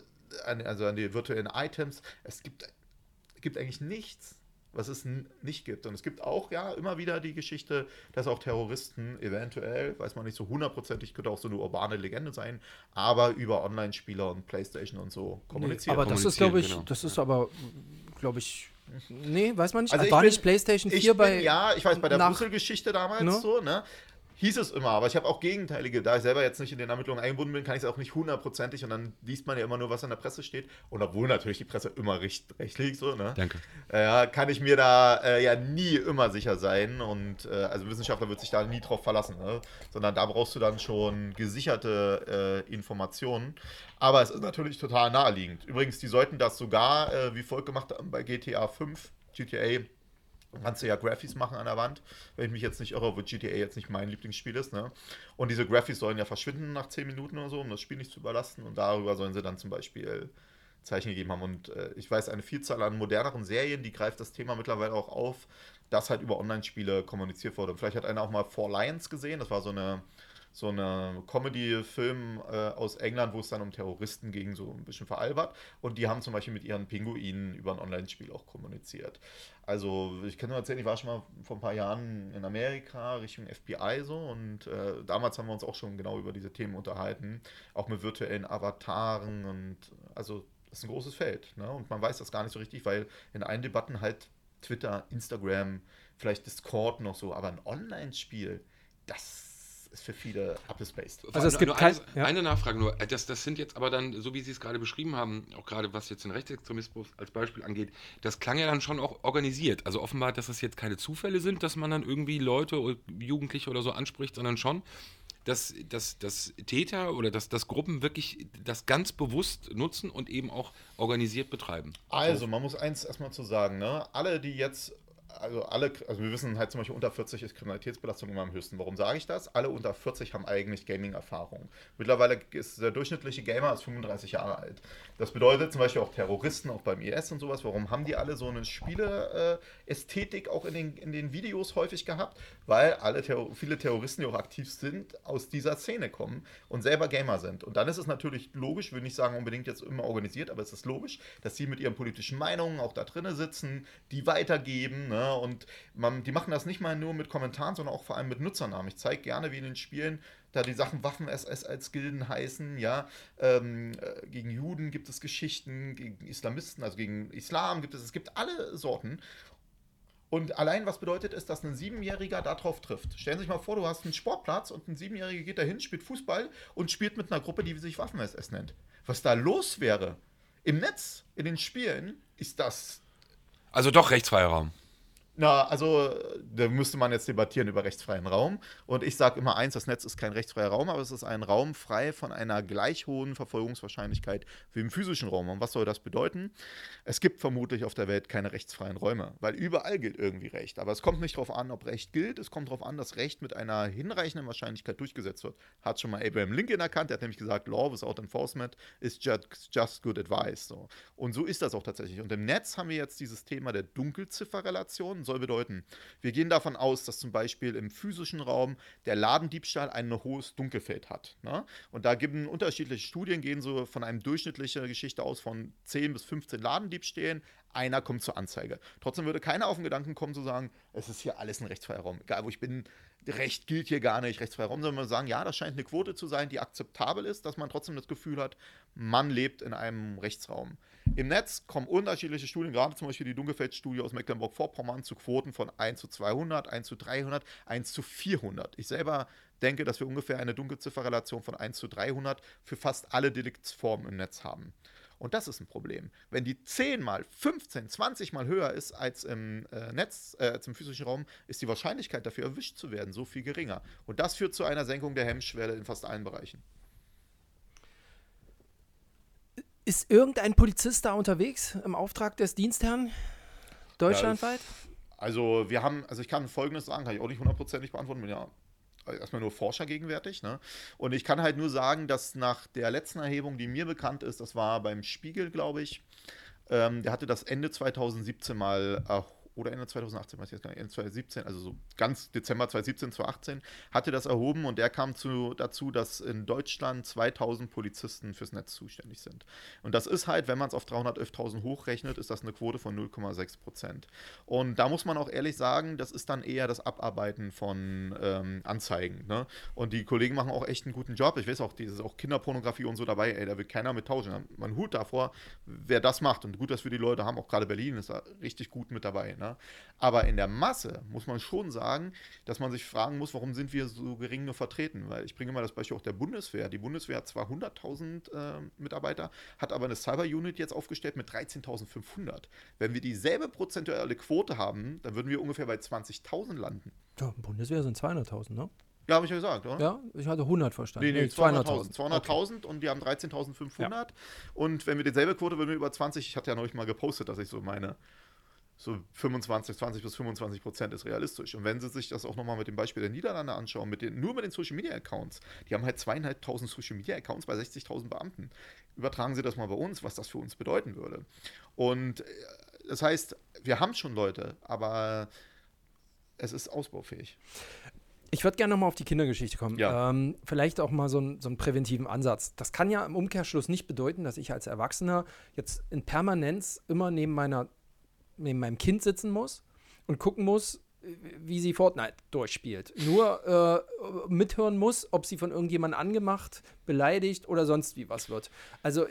an, also an die virtuellen Items. Es gibt, gibt eigentlich nichts, was es nicht gibt. Und es gibt auch ja immer wieder die Geschichte, dass auch Terroristen eventuell, weiß man nicht so hundertprozentig, könnte auch so eine urbane Legende sein, aber über Online-Spieler und Playstation und so kommunizieren. Nee, aber das ist, glaube ich, genau. das ist aber, glaube ich, Nee, weiß man nicht. Also war bin, nicht PlayStation 4 bei. ja, ich weiß, bei der Brüssel-Geschichte damals no? so, ne? Hieß es immer, aber ich habe auch gegenteilige, da ich selber jetzt nicht in den Ermittlungen eingebunden bin, kann ich es auch nicht hundertprozentig und dann liest man ja immer nur, was in der Presse steht. Und obwohl natürlich die Presse immer recht, recht liegt, so, ne? Danke. Äh, kann ich mir da äh, ja nie immer sicher sein und äh, also Wissenschaftler wird sich da nie drauf verlassen, ne? sondern da brauchst du dann schon gesicherte äh, Informationen. Aber es ist natürlich total naheliegend. Übrigens, die sollten das sogar äh, wie folgt gemacht haben bei GTA 5, GTA kannst du ja Graphics machen an der Wand, wenn ich mich jetzt nicht irre, wo GTA jetzt nicht mein Lieblingsspiel ist. Ne? Und diese Graphics sollen ja verschwinden nach 10 Minuten oder so, um das Spiel nicht zu überlasten. Und darüber sollen sie dann zum Beispiel Zeichen gegeben haben. Und äh, ich weiß, eine Vielzahl an moderneren Serien, die greift das Thema mittlerweile auch auf, dass halt über Online-Spiele kommuniziert wurde. Und vielleicht hat einer auch mal Four Lions gesehen, das war so eine so eine Comedy-Film äh, aus England, wo es dann um Terroristen ging, so ein bisschen veralbert. Und die haben zum Beispiel mit ihren Pinguinen über ein Online-Spiel auch kommuniziert. Also ich kann nur erzählen, ich war schon mal vor ein paar Jahren in Amerika Richtung FBI so und äh, damals haben wir uns auch schon genau über diese Themen unterhalten, auch mit virtuellen Avataren und also das ist ein großes Feld. Ne? Und man weiß das gar nicht so richtig, weil in allen Debatten halt Twitter, Instagram, vielleicht Discord noch so, aber ein Online-Spiel, das ist für viele abgespaced. Also es gibt kein, eine, ja. eine, Nachfrage nur. Äh, das, das sind jetzt aber dann, so wie Sie es gerade beschrieben haben, auch gerade was jetzt den Rechtsextremismus als Beispiel angeht, das klang ja dann schon auch organisiert. Also offenbar, dass es jetzt keine Zufälle sind, dass man dann irgendwie Leute, Jugendliche oder so anspricht, sondern schon, dass, dass, dass Täter oder dass, dass Gruppen wirklich das ganz bewusst nutzen und eben auch organisiert betreiben. Also, man muss eins erstmal zu sagen, ne? Alle, die jetzt also alle, also wir wissen halt zum Beispiel unter 40 ist Kriminalitätsbelastung immer am höchsten. Warum sage ich das? Alle unter 40 haben eigentlich Gaming-Erfahrung. Mittlerweile ist der durchschnittliche Gamer ist 35 Jahre alt. Das bedeutet zum Beispiel auch Terroristen, auch beim IS und sowas. Warum haben die alle so eine Spiele-Ästhetik auch in den, in den Videos häufig gehabt? Weil alle Terror viele Terroristen, die auch aktiv sind, aus dieser Szene kommen und selber Gamer sind. Und dann ist es natürlich logisch, würde nicht sagen unbedingt jetzt immer organisiert, aber es ist logisch, dass sie mit ihren politischen Meinungen auch da drinnen sitzen, die weitergeben, ne? Und man, die machen das nicht mal nur mit Kommentaren, sondern auch vor allem mit Nutzernamen. Ich zeige gerne, wie in den Spielen da die Sachen Waffen-SS als Gilden heißen, ja. Ähm, äh, gegen Juden gibt es Geschichten, gegen Islamisten, also gegen Islam gibt es, es gibt alle Sorten. Und allein was bedeutet es, dass ein Siebenjähriger darauf trifft? Stellen Sie sich mal vor, du hast einen Sportplatz und ein Siebenjähriger geht dahin, spielt Fußball und spielt mit einer Gruppe, die sich Waffen-SS nennt. Was da los wäre im Netz, in den Spielen, ist das. Also doch rechtsfreier Raum. Na, also da müsste man jetzt debattieren über rechtsfreien Raum. Und ich sage immer eins, das Netz ist kein rechtsfreier Raum, aber es ist ein Raum frei von einer gleich hohen Verfolgungswahrscheinlichkeit wie im physischen Raum. Und was soll das bedeuten? Es gibt vermutlich auf der Welt keine rechtsfreien Räume, weil überall gilt irgendwie Recht. Aber es kommt nicht darauf an, ob Recht gilt, es kommt darauf an, dass Recht mit einer hinreichenden Wahrscheinlichkeit durchgesetzt wird. Hat schon mal Abraham Lincoln erkannt, der hat nämlich gesagt, Law without enforcement is just, just good advice. So. Und so ist das auch tatsächlich. Und im Netz haben wir jetzt dieses Thema der Dunkelzifferrelation soll bedeuten, wir gehen davon aus, dass zum Beispiel im physischen Raum der Ladendiebstahl ein hohes Dunkelfeld hat. Ne? Und da gibt es unterschiedliche Studien, gehen so von einer durchschnittlichen Geschichte aus von 10 bis 15 Ladendiebstählen. einer kommt zur Anzeige. Trotzdem würde keiner auf den Gedanken kommen zu sagen, es ist hier alles ein rechtsfreier Raum. Egal wo ich bin, Recht gilt hier gar nicht, rechtsfreier Raum, sondern wir sagen, ja, das scheint eine Quote zu sein, die akzeptabel ist, dass man trotzdem das Gefühl hat, man lebt in einem Rechtsraum. Im Netz kommen unterschiedliche Studien, gerade zum Beispiel die Dunkelfeld-Studie aus Mecklenburg-Vorpommern zu Quoten von 1 zu 200, 1 zu 300, 1 zu 400. Ich selber denke, dass wir ungefähr eine Dunkelzifferrelation von 1 zu 300 für fast alle Deliktsformen im Netz haben. Und das ist ein Problem. Wenn die 10 mal, 15, 20 mal höher ist als im äh, Netz, äh, als im physischen Raum, ist die Wahrscheinlichkeit dafür erwischt zu werden so viel geringer. Und das führt zu einer Senkung der Hemmschwelle in fast allen Bereichen. Ist irgendein Polizist da unterwegs im Auftrag des Dienstherrn? Deutschlandweit? Also wir haben, also ich kann Folgendes sagen, kann ich auch nicht hundertprozentig beantworten, bin ja erstmal nur Forscher gegenwärtig. Ne? Und ich kann halt nur sagen, dass nach der letzten Erhebung, die mir bekannt ist, das war beim Spiegel, glaube ich, ähm, der hatte das Ende 2017 mal erhoben oder Ende 2018, weiß ich jetzt gar nicht, Ende 2017, also so ganz Dezember 2017, 2018, hatte das erhoben und der kam zu, dazu, dass in Deutschland 2000 Polizisten fürs Netz zuständig sind. Und das ist halt, wenn man es auf 311.000 hochrechnet, ist das eine Quote von 0,6 Prozent. Und da muss man auch ehrlich sagen, das ist dann eher das Abarbeiten von ähm, Anzeigen. Ne? Und die Kollegen machen auch echt einen guten Job. Ich weiß auch, dieses auch Kinderpornografie und so dabei, ey, da will keiner mit tauschen. Man Hut davor, wer das macht. Und gut, dass wir die Leute haben, auch gerade Berlin ist da richtig gut mit dabei. Ne? Aber in der Masse muss man schon sagen, dass man sich fragen muss, warum sind wir so gering nur vertreten? Weil ich bringe mal das Beispiel auch der Bundeswehr. Die Bundeswehr hat zwar 100.000 äh, Mitarbeiter, hat aber eine Cyber-Unit jetzt aufgestellt mit 13.500. Wenn wir dieselbe prozentuelle Quote haben, dann würden wir ungefähr bei 20.000 landen. Ja, Bundeswehr sind 200.000, ne? Ja, habe ich ja gesagt, oder? Ja, ich hatte 100 verstanden. Nee, nee, 200.000. 200.000 200 und die haben 13.500. Ja. Und wenn wir dieselbe Quote würden wir über 20, ich hatte ja neulich mal gepostet, dass ich so meine so 25, 20 bis 25 Prozent ist realistisch. Und wenn Sie sich das auch nochmal mit dem Beispiel der Niederlande anschauen, mit den, nur mit den Social Media Accounts, die haben halt zweieinhalbtausend Social Media Accounts bei 60.000 Beamten. Übertragen Sie das mal bei uns, was das für uns bedeuten würde. Und äh, das heißt, wir haben schon Leute, aber es ist ausbaufähig. Ich würde gerne nochmal auf die Kindergeschichte kommen. Ja. Ähm, vielleicht auch mal so, ein, so einen präventiven Ansatz. Das kann ja im Umkehrschluss nicht bedeuten, dass ich als Erwachsener jetzt in Permanenz immer neben meiner neben meinem Kind sitzen muss und gucken muss, wie sie Fortnite durchspielt. Nur äh, mithören muss, ob sie von irgendjemandem angemacht, beleidigt oder sonst wie was wird. Also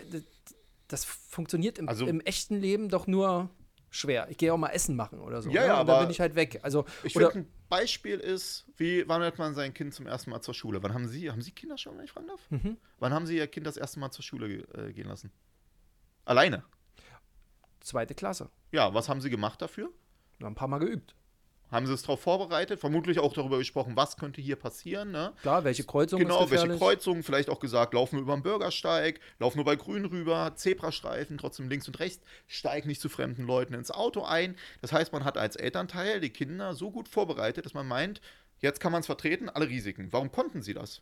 das funktioniert im, also, im echten Leben doch nur schwer. Ich gehe auch mal Essen machen oder so. Ja, ne? ja, aber da bin ich halt weg. Also, ich finde, ein Beispiel ist, wie wann hat man sein Kind zum ersten Mal zur Schule? Wann haben Sie, haben Sie Kinder schon, wenn ich fragen darf? Mhm. Wann haben Sie Ihr Kind das erste Mal zur Schule äh, gehen lassen? Alleine? Zweite Klasse. Ja, was haben Sie gemacht dafür? Ein paar Mal geübt. Haben Sie es darauf vorbereitet? Vermutlich auch darüber gesprochen, was könnte hier passieren. Ne? Klar, welche Kreuzungen Genau, welche Kreuzungen. Vielleicht auch gesagt, laufen wir über den Bürgersteig, laufen nur bei Grün rüber, Zebrastreifen, trotzdem links und rechts. Steig nicht zu fremden Leuten ins Auto ein. Das heißt, man hat als Elternteil die Kinder so gut vorbereitet, dass man meint, jetzt kann man es vertreten, alle Risiken. Warum konnten Sie das?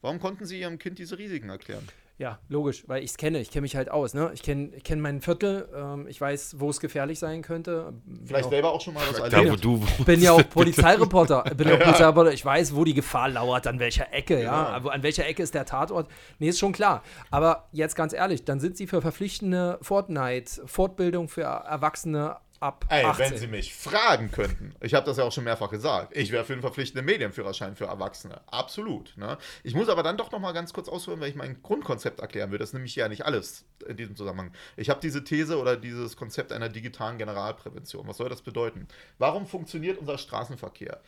Warum konnten Sie Ihrem Kind diese Risiken erklären? Ja, logisch, weil ich es kenne. Ich kenne mich halt aus. Ne? Ich kenne ich kenn mein Viertel. Ähm, ich weiß, wo es gefährlich sein könnte. Vielleicht auch, selber auch schon mal was erlebt. Da, wo du <laughs> bin ja auch Polizeireporter. <laughs> bin ja. auch Polizeireporter. Ich weiß, wo die Gefahr lauert, an welcher Ecke. Ja? ja. An welcher Ecke ist der Tatort? Nee, ist schon klar. Aber jetzt ganz ehrlich, dann sind sie für verpflichtende Fortnite, Fortbildung für Erwachsene ab Ey, 18. wenn Sie mich fragen könnten, ich habe das ja auch schon mehrfach gesagt, ich wäre für einen verpflichtenden Medienführerschein für Erwachsene. Absolut. Ne? Ich muss aber dann doch noch mal ganz kurz ausholen, weil ich mein Grundkonzept erklären will. Das ist nämlich ja nicht alles in diesem Zusammenhang. Ich habe diese These oder dieses Konzept einer digitalen Generalprävention. Was soll das bedeuten? Warum funktioniert unser Straßenverkehr?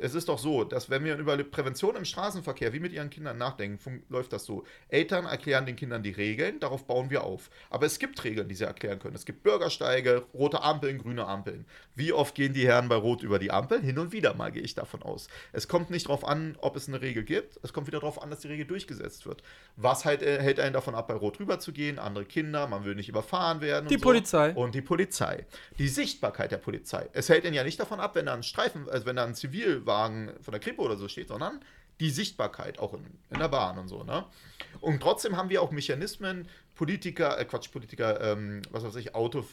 Es ist doch so, dass wenn wir über Prävention im Straßenverkehr wie mit ihren Kindern nachdenken, läuft das so. Eltern erklären den Kindern die Regeln, darauf bauen wir auf. Aber es gibt Regeln, die sie erklären können. Es gibt Bürgersteige, rote Ampeln, grüne Ampeln. Wie oft gehen die Herren bei Rot über die Ampel? Hin und wieder mal gehe ich davon aus. Es kommt nicht darauf an, ob es eine Regel gibt. Es kommt wieder darauf an, dass die Regel durchgesetzt wird. Was halt, äh, hält einen davon ab, bei Rot rüber zu gehen? Andere Kinder, man will nicht überfahren werden. Die Polizei. So. Und die Polizei. Die Sichtbarkeit der Polizei. Es hält ihn ja nicht davon ab, wenn da ein Streifen, also wenn da ein Zivil Wagen von der Krippe oder so steht, sondern die Sichtbarkeit auch in, in der Bahn und so. Ne? Und trotzdem haben wir auch Mechanismen, Politiker, äh Quatsch, Politiker, ähm, was weiß ich, Auto,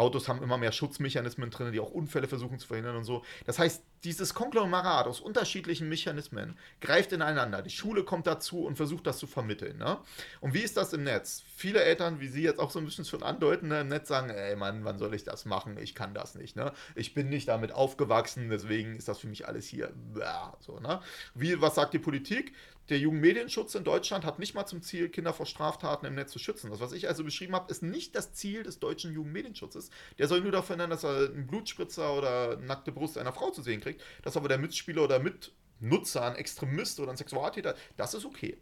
Autos haben immer mehr Schutzmechanismen drin, die auch Unfälle versuchen zu verhindern und so. Das heißt, dieses Konglomerat aus unterschiedlichen Mechanismen greift ineinander. Die Schule kommt dazu und versucht das zu vermitteln. Ne? Und wie ist das im Netz? Viele Eltern, wie Sie jetzt auch so ein bisschen schon andeuten, ne, im Netz sagen, ey Mann, wann soll ich das machen? Ich kann das nicht. Ne? Ich bin nicht damit aufgewachsen, deswegen ist das für mich alles hier. So, ne? Wie, was sagt die Politik? Der Jugendmedienschutz in Deutschland hat nicht mal zum Ziel, Kinder vor Straftaten im Netz zu schützen. Das, was ich also beschrieben habe, ist nicht das Ziel des deutschen Jugendmedienschutzes. Der soll nur dafür ändern, dass er einen Blutspritzer oder nackte Brust einer Frau zu sehen kriegt. Dass aber der Mitspieler oder Mitnutzer, ein Extremist oder ein Sexualtäter, das ist okay.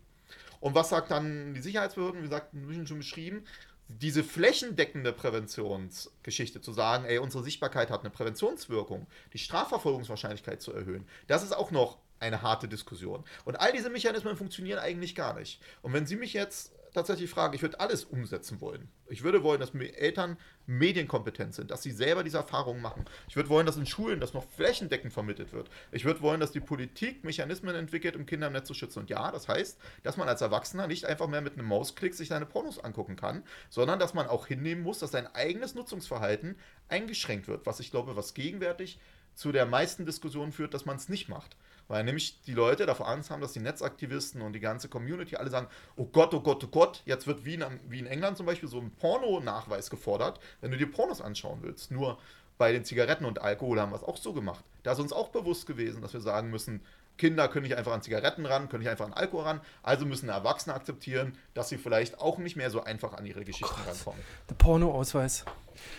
Und was sagt dann die Sicherheitsbehörden? Wie gesagt, ein schon beschrieben, diese flächendeckende Präventionsgeschichte zu sagen, ey, unsere Sichtbarkeit hat eine Präventionswirkung, die Strafverfolgungswahrscheinlichkeit zu erhöhen, das ist auch noch eine harte Diskussion. Und all diese Mechanismen funktionieren eigentlich gar nicht. Und wenn Sie mich jetzt tatsächlich fragen, ich würde alles umsetzen wollen. Ich würde wollen, dass Eltern medienkompetent sind, dass sie selber diese Erfahrungen machen. Ich würde wollen, dass in Schulen das noch flächendeckend vermittelt wird. Ich würde wollen, dass die Politik Mechanismen entwickelt, um Kinder im Netz zu schützen. Und ja, das heißt, dass man als Erwachsener nicht einfach mehr mit einem Mausklick sich seine Pornos angucken kann, sondern dass man auch hinnehmen muss, dass sein eigenes Nutzungsverhalten eingeschränkt wird. Was ich glaube, was gegenwärtig zu der meisten Diskussion führt, dass man es nicht macht. Weil nämlich die Leute davor Angst haben, dass die Netzaktivisten und die ganze Community alle sagen, oh Gott, oh Gott, oh Gott, jetzt wird wie in, wie in England zum Beispiel so ein Porno-Nachweis gefordert, wenn du dir Pornos anschauen willst. Nur bei den Zigaretten und Alkohol haben wir es auch so gemacht. Da ist uns auch bewusst gewesen, dass wir sagen müssen, Kinder können nicht einfach an Zigaretten ran, können nicht einfach an Alkohol ran, also müssen Erwachsene akzeptieren, dass sie vielleicht auch nicht mehr so einfach an ihre Geschichten oh rankommen. Der Pornoausweis.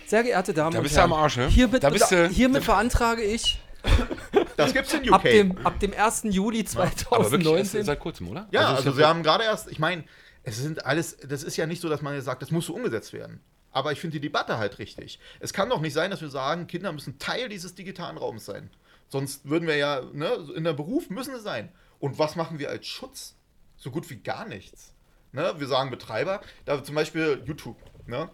Sehr geehrte Damen da und bist Herren, du am Arsch, ne? hiermit, da bist du, hiermit beantrage ich das gibt's in UK. Ab dem, ab dem 1. Juli 2019. Aber wirklich seit kurzem, oder? Ja, also, also wir haben gerade erst, ich meine, es sind alles, das ist ja nicht so, dass man jetzt sagt, das muss so umgesetzt werden. Aber ich finde die Debatte halt richtig. Es kann doch nicht sein, dass wir sagen, Kinder müssen Teil dieses digitalen Raums sein. Sonst würden wir ja, ne, in der Beruf müssen es sein. Und was machen wir als Schutz? So gut wie gar nichts. Ne? Wir sagen Betreiber, da zum Beispiel YouTube. Ne?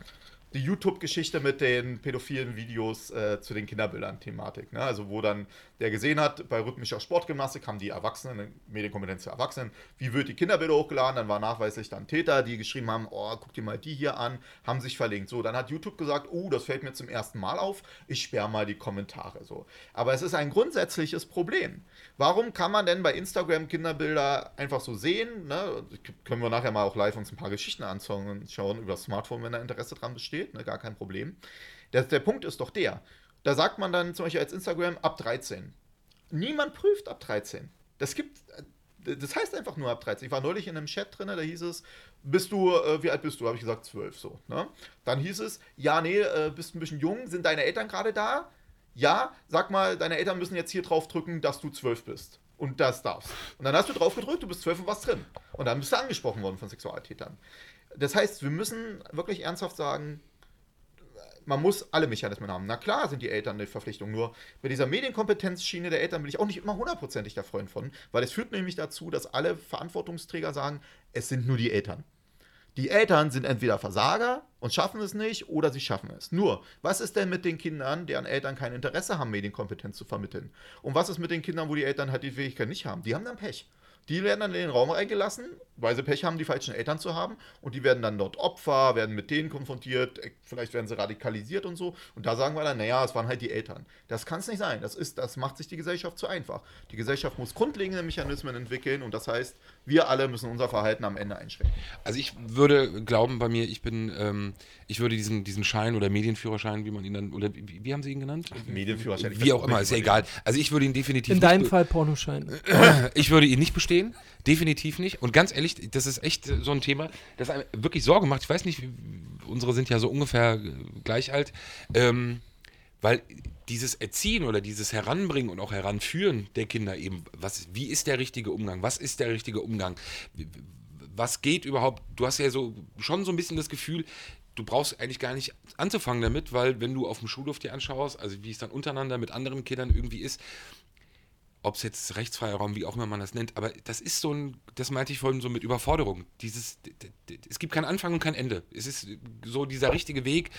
Die YouTube-Geschichte mit den pädophilen Videos äh, zu den Kinderbildern-Thematik. Ne? Also, wo dann der gesehen hat, bei rhythmischer Sportgymnastik haben die Erwachsenen, Medienkompetenz für Erwachsenen, wie wird die Kinderbilder hochgeladen? Dann war nachweislich dann Täter, die geschrieben haben: Oh, guck dir mal die hier an, haben sich verlinkt. So, dann hat YouTube gesagt: Oh, das fällt mir zum ersten Mal auf, ich sperre mal die Kommentare. So. Aber es ist ein grundsätzliches Problem. Warum kann man denn bei Instagram Kinderbilder einfach so sehen? Ne? Können wir nachher mal auch live uns ein paar Geschichten anschauen über das Smartphone, wenn da Interesse dran besteht, ne? gar kein Problem. Der, der Punkt ist doch der. Da sagt man dann zum Beispiel als Instagram ab 13. Niemand prüft ab 13. Das gibt, äh, das heißt einfach nur ab 13. Ich war neulich in einem Chat drin, da hieß es, bist du, äh, wie alt bist du? Habe ich gesagt, 12 so. Ne? Dann hieß es, ja, nee, äh, bist ein bisschen jung, sind deine Eltern gerade da? ja, sag mal, deine Eltern müssen jetzt hier drauf drücken, dass du zwölf bist. Und das darfst. Und dann hast du drauf gedrückt, du bist zwölf und was drin. Und dann bist du angesprochen worden von Sexualtätern. Das heißt, wir müssen wirklich ernsthaft sagen, man muss alle Mechanismen haben. Na klar sind die Eltern eine Verpflichtung, nur bei dieser Medienkompetenzschiene der Eltern bin ich auch nicht immer hundertprozentig der Freund von, weil es führt nämlich dazu, dass alle Verantwortungsträger sagen, es sind nur die Eltern. Die Eltern sind entweder Versager und schaffen es nicht oder sie schaffen es. Nur, was ist denn mit den Kindern, deren Eltern kein Interesse haben, Medienkompetenz zu vermitteln? Und was ist mit den Kindern, wo die Eltern halt die Fähigkeit nicht haben? Die haben dann Pech. Die werden dann in den Raum reingelassen, weil sie Pech haben, die falschen Eltern zu haben. Und die werden dann dort Opfer, werden mit denen konfrontiert, vielleicht werden sie radikalisiert und so. Und da sagen wir dann, naja, es waren halt die Eltern. Das kann es nicht sein. Das, ist, das macht sich die Gesellschaft zu einfach. Die Gesellschaft muss grundlegende Mechanismen entwickeln und das heißt, wir alle müssen unser Verhalten am Ende einschränken. Also ich würde glauben bei mir, ich bin, ähm, ich würde diesen, diesen Schein oder Medienführerschein, wie man ihn dann, oder wie, wie haben Sie ihn genannt? Medienführerschein. Wie auch immer, ist ja egal. Also ich würde ihn definitiv. In deinem Fall Pornoschein. <clears throat> ich würde ihn nicht bestehen. Definitiv nicht. Und ganz ehrlich, das ist echt so ein Thema, das einem wirklich Sorge macht. Ich weiß nicht, unsere sind ja so ungefähr gleich alt. Ähm, weil dieses Erziehen oder dieses Heranbringen und auch Heranführen der Kinder eben, was, wie ist der richtige Umgang? Was ist der richtige Umgang? Was geht überhaupt? Du hast ja so schon so ein bisschen das Gefühl, du brauchst eigentlich gar nicht anzufangen damit, weil wenn du auf dem Schulhof dir anschaust, also wie es dann untereinander mit anderen Kindern irgendwie ist, ob es jetzt rechtsfreier Raum, wie auch immer man das nennt, aber das ist so ein, das meinte ich vorhin so mit Überforderung. Dieses, es gibt keinen Anfang und kein Ende. Es ist so dieser richtige Weg.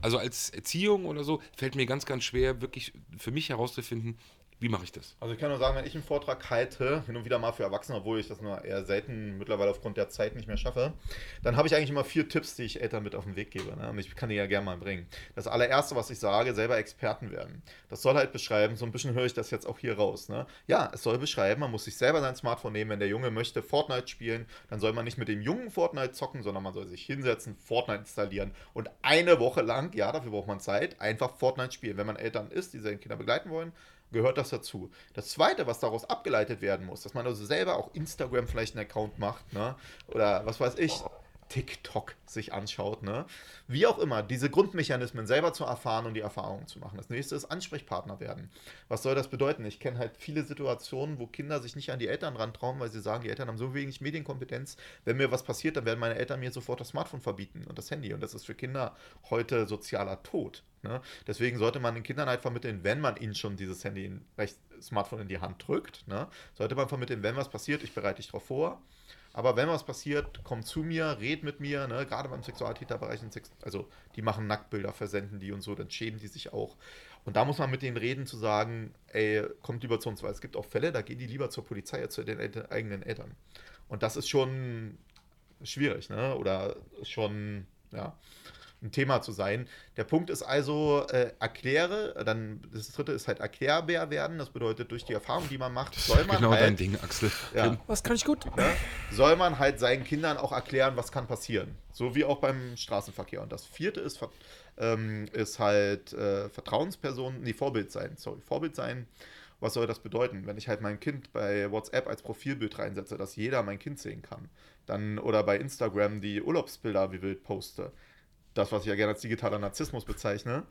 Also als Erziehung oder so fällt mir ganz, ganz schwer, wirklich für mich herauszufinden, Wie mache ich das? Also ich kann nur sagen, wenn ich einen Vortrag halte, hin und wieder mal für Erwachsene, obwohl ich das nur eher selten mittlerweile aufgrund der Zeit nicht mehr schaffe, dann habe ich eigentlich immer vier Tipps, die ich Eltern mit auf den Weg gebe. Ne? Und ich kann die ja gerne mal bringen. Das allererste, was ich sage, selber Experten werden. Das soll halt beschreiben, so ein bisschen höre ich das jetzt auch hier raus. Ne? Ja, es soll beschreiben, man muss sich selber sein Smartphone nehmen. Wenn der Junge möchte Fortnite spielen, dann soll man nicht mit dem jungen Fortnite zocken, sondern man soll sich hinsetzen, Fortnite installieren und eine Woche lang, ja, dafür braucht man Zeit, einfach Fortnite spielen. Wenn man Eltern ist, die seine Kinder begleiten wollen, gehört das dazu. Das zweite, was daraus abgeleitet werden muss, dass man also selber auch Instagram vielleicht einen Account macht, ne? Oder was weiß ich, TikTok sich anschaut, ne? Wie auch immer, diese Grundmechanismen selber zu erfahren und die Erfahrungen zu machen. Das nächste ist Ansprechpartner werden. Was soll das bedeuten? Ich kenne halt viele Situationen, wo Kinder sich nicht an die Eltern rantrauen, weil sie sagen, die Eltern haben so wenig Medienkompetenz. Wenn mir was passiert, dann werden meine Eltern mir sofort das Smartphone verbieten und das Handy. Und das ist für Kinder heute sozialer Tod. Ne? Deswegen sollte man den Kindern halt vermitteln, wenn man ihnen schon dieses Handy, Smartphone in die Hand drückt, ne? sollte man vermitteln, wenn was passiert, ich bereite dich darauf vor. Aber wenn was passiert, komm zu mir, red mit mir, ne? gerade beim Sexualtäterbereich, also die machen Nacktbilder, versenden die und so, dann schämen die sich auch. Und da muss man mit denen reden, zu sagen, ey, kommt lieber zu uns, weil es gibt auch Fälle, da gehen die lieber zur Polizei zu den El eigenen Eltern. Und das ist schon schwierig, ne? Oder schon, ja ein Thema zu sein. Der Punkt ist also, äh, erkläre, dann das dritte ist halt erklärbar werden. Das bedeutet, durch die Erfahrung, die man macht, soll <laughs> man genau halt, dein Ding, Axel. Ja, Was kann ich gut? ne, soll man halt seinen Kindern auch erklären, was kann passieren. So wie auch beim Straßenverkehr. Und das vierte ist, ähm, ist halt äh, Vertrauenspersonen, nee, Vorbild sein, sorry, Vorbild sein. Was soll das bedeuten? Wenn ich halt mein Kind bei WhatsApp als Profilbild reinsetze, dass jeder mein Kind sehen kann, dann oder bei Instagram die Urlaubsbilder wie wild poste, das, was ich ja gerne als digitaler Narzissmus bezeichne,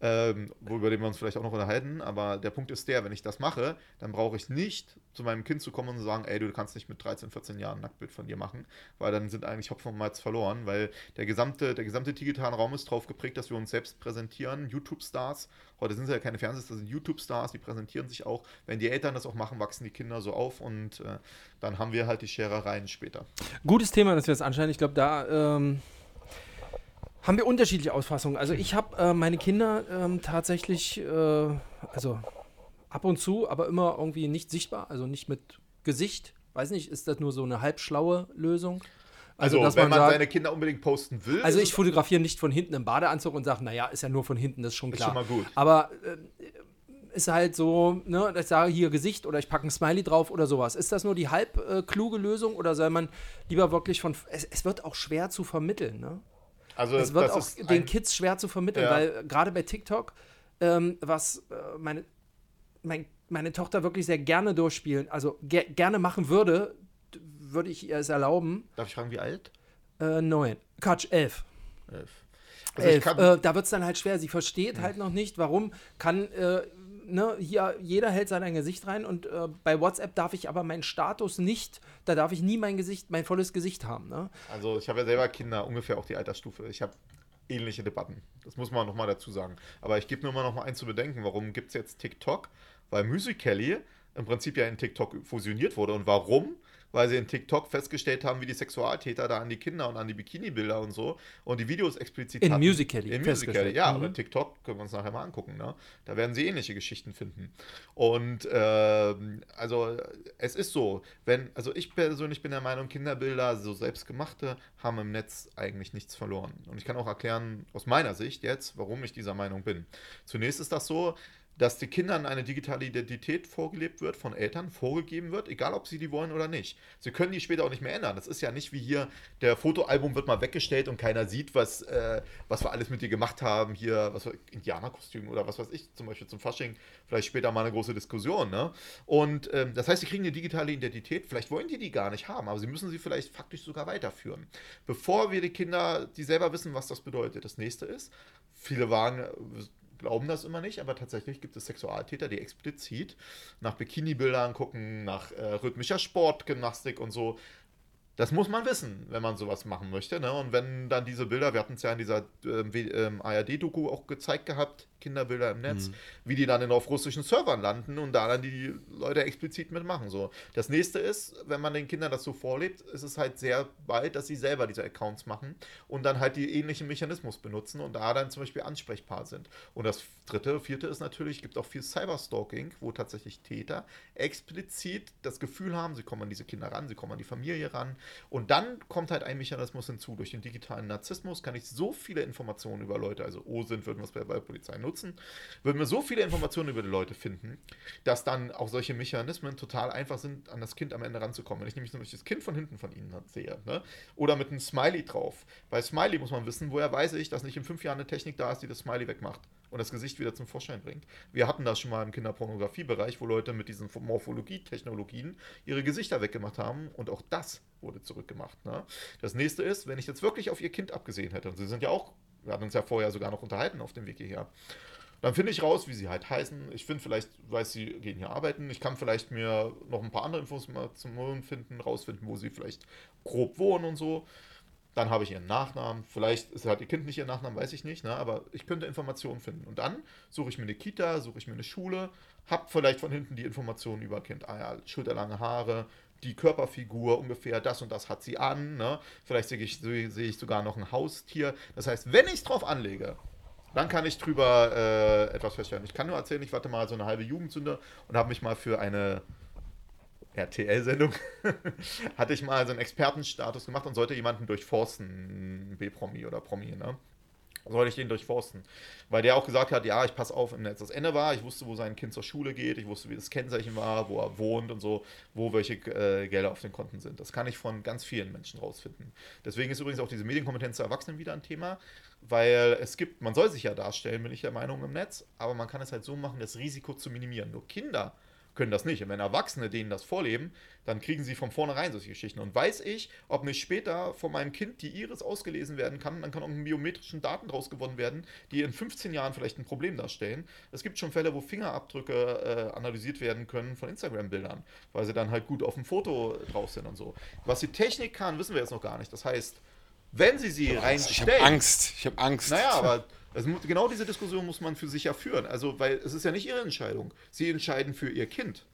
ähm, worüber wir uns vielleicht auch noch unterhalten. Aber der Punkt ist der, wenn ich das mache, dann brauche ich nicht zu meinem Kind zu kommen und zu sagen, ey, du kannst nicht mit 13, 14 Jahren ein Nacktbild von dir machen, weil dann sind eigentlich Hopfen und Malz verloren, weil der gesamte, der gesamte digitale Raum ist darauf geprägt, dass wir uns selbst präsentieren. YouTube-Stars, heute sind sie ja keine Fernsehstars, sind YouTube-Stars, die präsentieren sich auch. Wenn die Eltern das auch machen, wachsen die Kinder so auf und äh, dann haben wir halt die Scherereien später. Gutes Thema, das wir jetzt anschauen. Ich glaube, da. Ähm haben wir unterschiedliche Ausfassungen. Also ich habe äh, meine Kinder ähm, tatsächlich, äh, also ab und zu, aber immer irgendwie nicht sichtbar, also nicht mit Gesicht. Weiß nicht, ist das nur so eine halbschlaue Lösung? Also, also wenn man, man sagt, seine Kinder unbedingt posten will. Also ich fotografiere nicht von hinten im Badeanzug und sage, naja, ist ja nur von hinten, das ist schon klar. Ist schon mal gut. Aber äh, ist halt so, ne, ich sage hier Gesicht oder ich packe ein Smiley drauf oder sowas. Ist das nur die halb äh, kluge Lösung oder soll man lieber wirklich von. Es, es wird auch schwer zu vermitteln, ne? Also es wird auch den Kids schwer zu vermitteln, ja. weil gerade bei TikTok, ähm, was äh, meine, mein, meine Tochter wirklich sehr gerne durchspielen, also ge gerne machen würde, würde ich ihr es erlauben. Darf ich fragen, wie alt? Äh, neun. Quatsch, elf. Elf. Also elf. Äh, da wird es dann halt schwer. Sie versteht hm. halt noch nicht, warum kann äh, ne, hier jeder hält sein Gesicht rein und äh, bei WhatsApp darf ich aber meinen Status nicht, da darf ich nie mein Gesicht, mein volles Gesicht haben. Ne? Also ich habe ja selber Kinder, ungefähr auch die Altersstufe. Ich habe ähnliche Debatten. Das muss man nochmal dazu sagen. Aber ich gebe noch mal eins zu bedenken, warum gibt es jetzt TikTok? Weil Musical.ly im Prinzip ja in TikTok fusioniert wurde. Und warum? Weil sie in TikTok festgestellt haben, wie die Sexualtäter da an die Kinder und an die Bikini-Bilder und so und die Videos explizit In Musical.ly. In Musical.ly, ja, mhm. aber TikTok können wir uns nachher mal angucken. Ne? Da werden sie ähnliche Geschichten finden. Und äh, also es ist so, wenn, also ich persönlich bin der Meinung, Kinderbilder, so selbstgemachte, haben im Netz eigentlich nichts verloren. Und ich kann auch erklären, aus meiner Sicht jetzt, warum ich dieser Meinung bin. Zunächst ist das so, dass den Kindern eine digitale Identität vorgelebt wird, von Eltern vorgegeben wird, egal ob sie die wollen oder nicht. Sie können die später auch nicht mehr ändern. Das ist ja nicht wie hier, der Fotoalbum wird mal weggestellt und keiner sieht, was, äh, was wir alles mit dir gemacht haben. Hier, was Indianerkostüm oder was weiß ich, zum Beispiel zum Fasching, vielleicht später mal eine große Diskussion. Ne? Und ähm, das heißt, sie kriegen eine digitale Identität, vielleicht wollen die die gar nicht haben, aber sie müssen sie vielleicht faktisch sogar weiterführen. Bevor wir die Kinder, die selber wissen, was das bedeutet. Das nächste ist, viele waren glauben das immer nicht, aber tatsächlich gibt es Sexualtäter, die explizit nach Bikini-Bildern gucken, nach äh, rhythmischer Sportgymnastik und so. Das muss man wissen, wenn man sowas machen möchte. Ne? Und wenn dann diese Bilder, wir hatten es ja in dieser W- ähm, ARD-Doku auch gezeigt gehabt, Kinderbilder im Netz, wie die dann in, auf russischen Servern landen und da dann die Leute explizit mitmachen. So. Das nächste ist, wenn man den Kindern das so vorlebt, ist es halt sehr bald, dass sie selber diese Accounts machen und dann halt die ähnlichen Mechanismus benutzen und da dann zum Beispiel ansprechbar sind. Und das dritte, vierte ist natürlich, gibt auch viel Cyberstalking, wo tatsächlich Täter explizit das Gefühl haben, sie kommen an diese Kinder ran, sie kommen an die Familie ran. Und dann kommt halt ein Mechanismus hinzu. Durch den digitalen Narzissmus kann ich so viele Informationen über Leute, also OSINT würden wir es bei der Polizei nutzen, würden wir so viele Informationen über die Leute finden, dass dann auch solche Mechanismen total einfach sind, an das Kind am Ende ranzukommen. Wenn ich nämlich nämlich das Kind von hinten von ihnen sehe, ne? oder mit einem Smiley drauf. Bei Smiley muss man wissen, woher weiß ich, dass nicht in fünf Jahren eine Technik da ist, die das Smiley wegmacht und das Gesicht wieder zum Vorschein bringt. Wir hatten das schon mal im Kinderpornografiebereich, wo Leute mit diesen Morphologie-Technologien ihre Gesichter weggemacht haben und auch das wurde zurückgemacht. Ne? Das nächste ist, wenn ich jetzt wirklich auf ihr Kind abgesehen hätte, und sie sind ja auch, wir hatten uns ja vorher sogar noch unterhalten auf dem Weg hierher, dann finde ich raus, wie sie halt heißen. Ich finde vielleicht, weiß sie gehen hier arbeiten. Ich kann vielleicht mir noch ein paar andere Holen finden, rausfinden, wo sie vielleicht grob wohnen und so. Dann habe ich ihren Nachnamen. Vielleicht ist halt ihr Kind nicht ihr Nachnamen, weiß ich nicht, ne? aber ich könnte Informationen finden. Und dann suche ich mir eine Kita, suche ich mir eine Schule, habe vielleicht von hinten die Informationen über Kind. Ah ja, schulterlange Haare, die Körperfigur, ungefähr das und das hat sie an. Ne? Vielleicht sehe ich, sehe ich sogar noch ein Haustier. Das heißt, wenn ich es drauf anlege, dann kann ich drüber äh, etwas feststellen. Ich kann nur erzählen, ich warte mal so eine halbe Jugendsünde und habe mich mal für eine RTL-Sendung, <laughs> hatte ich mal so einen Expertenstatus gemacht und sollte jemanden durchforsten, B-Promi oder Promi, ne? Sollte ich den durchforsten. Weil der auch gesagt hat, ja, ich passe auf im Netz. Das Ende war, ich wusste, wo sein Kind zur Schule geht, ich wusste, wie das Kennzeichen war, wo er wohnt und so, wo welche äh, Gelder auf den Konten sind. Das kann ich von ganz vielen Menschen rausfinden. Deswegen ist übrigens auch diese Medienkompetenz der Erwachsenen wieder ein Thema, weil es gibt, man soll sich ja darstellen, bin ich der Meinung, im Netz, aber man kann es halt so machen, das Risiko zu minimieren. Nur Kinder können das nicht. Und wenn Erwachsene denen das vorleben, dann kriegen sie von vornherein solche Geschichten. Und weiß ich, ob nicht später von meinem Kind die Iris ausgelesen werden kann, dann kann auch ein biometrischen Daten draus gewonnen werden, die in 15 Jahren vielleicht ein Problem darstellen. Es gibt schon Fälle, wo Fingerabdrücke äh, analysiert werden können von Instagram-Bildern, weil sie dann halt gut auf dem Foto drauf sind und so. Was die Technik kann, wissen wir jetzt noch gar nicht. Das heißt, wenn sie sie Ich habe reinstellen, Angst. Ich habe Angst. naja, aber mu- genau diese Diskussion muss man für sich ja führen. Also, weil es ist ja nicht ihre Entscheidung. Sie entscheiden für ihr Kind.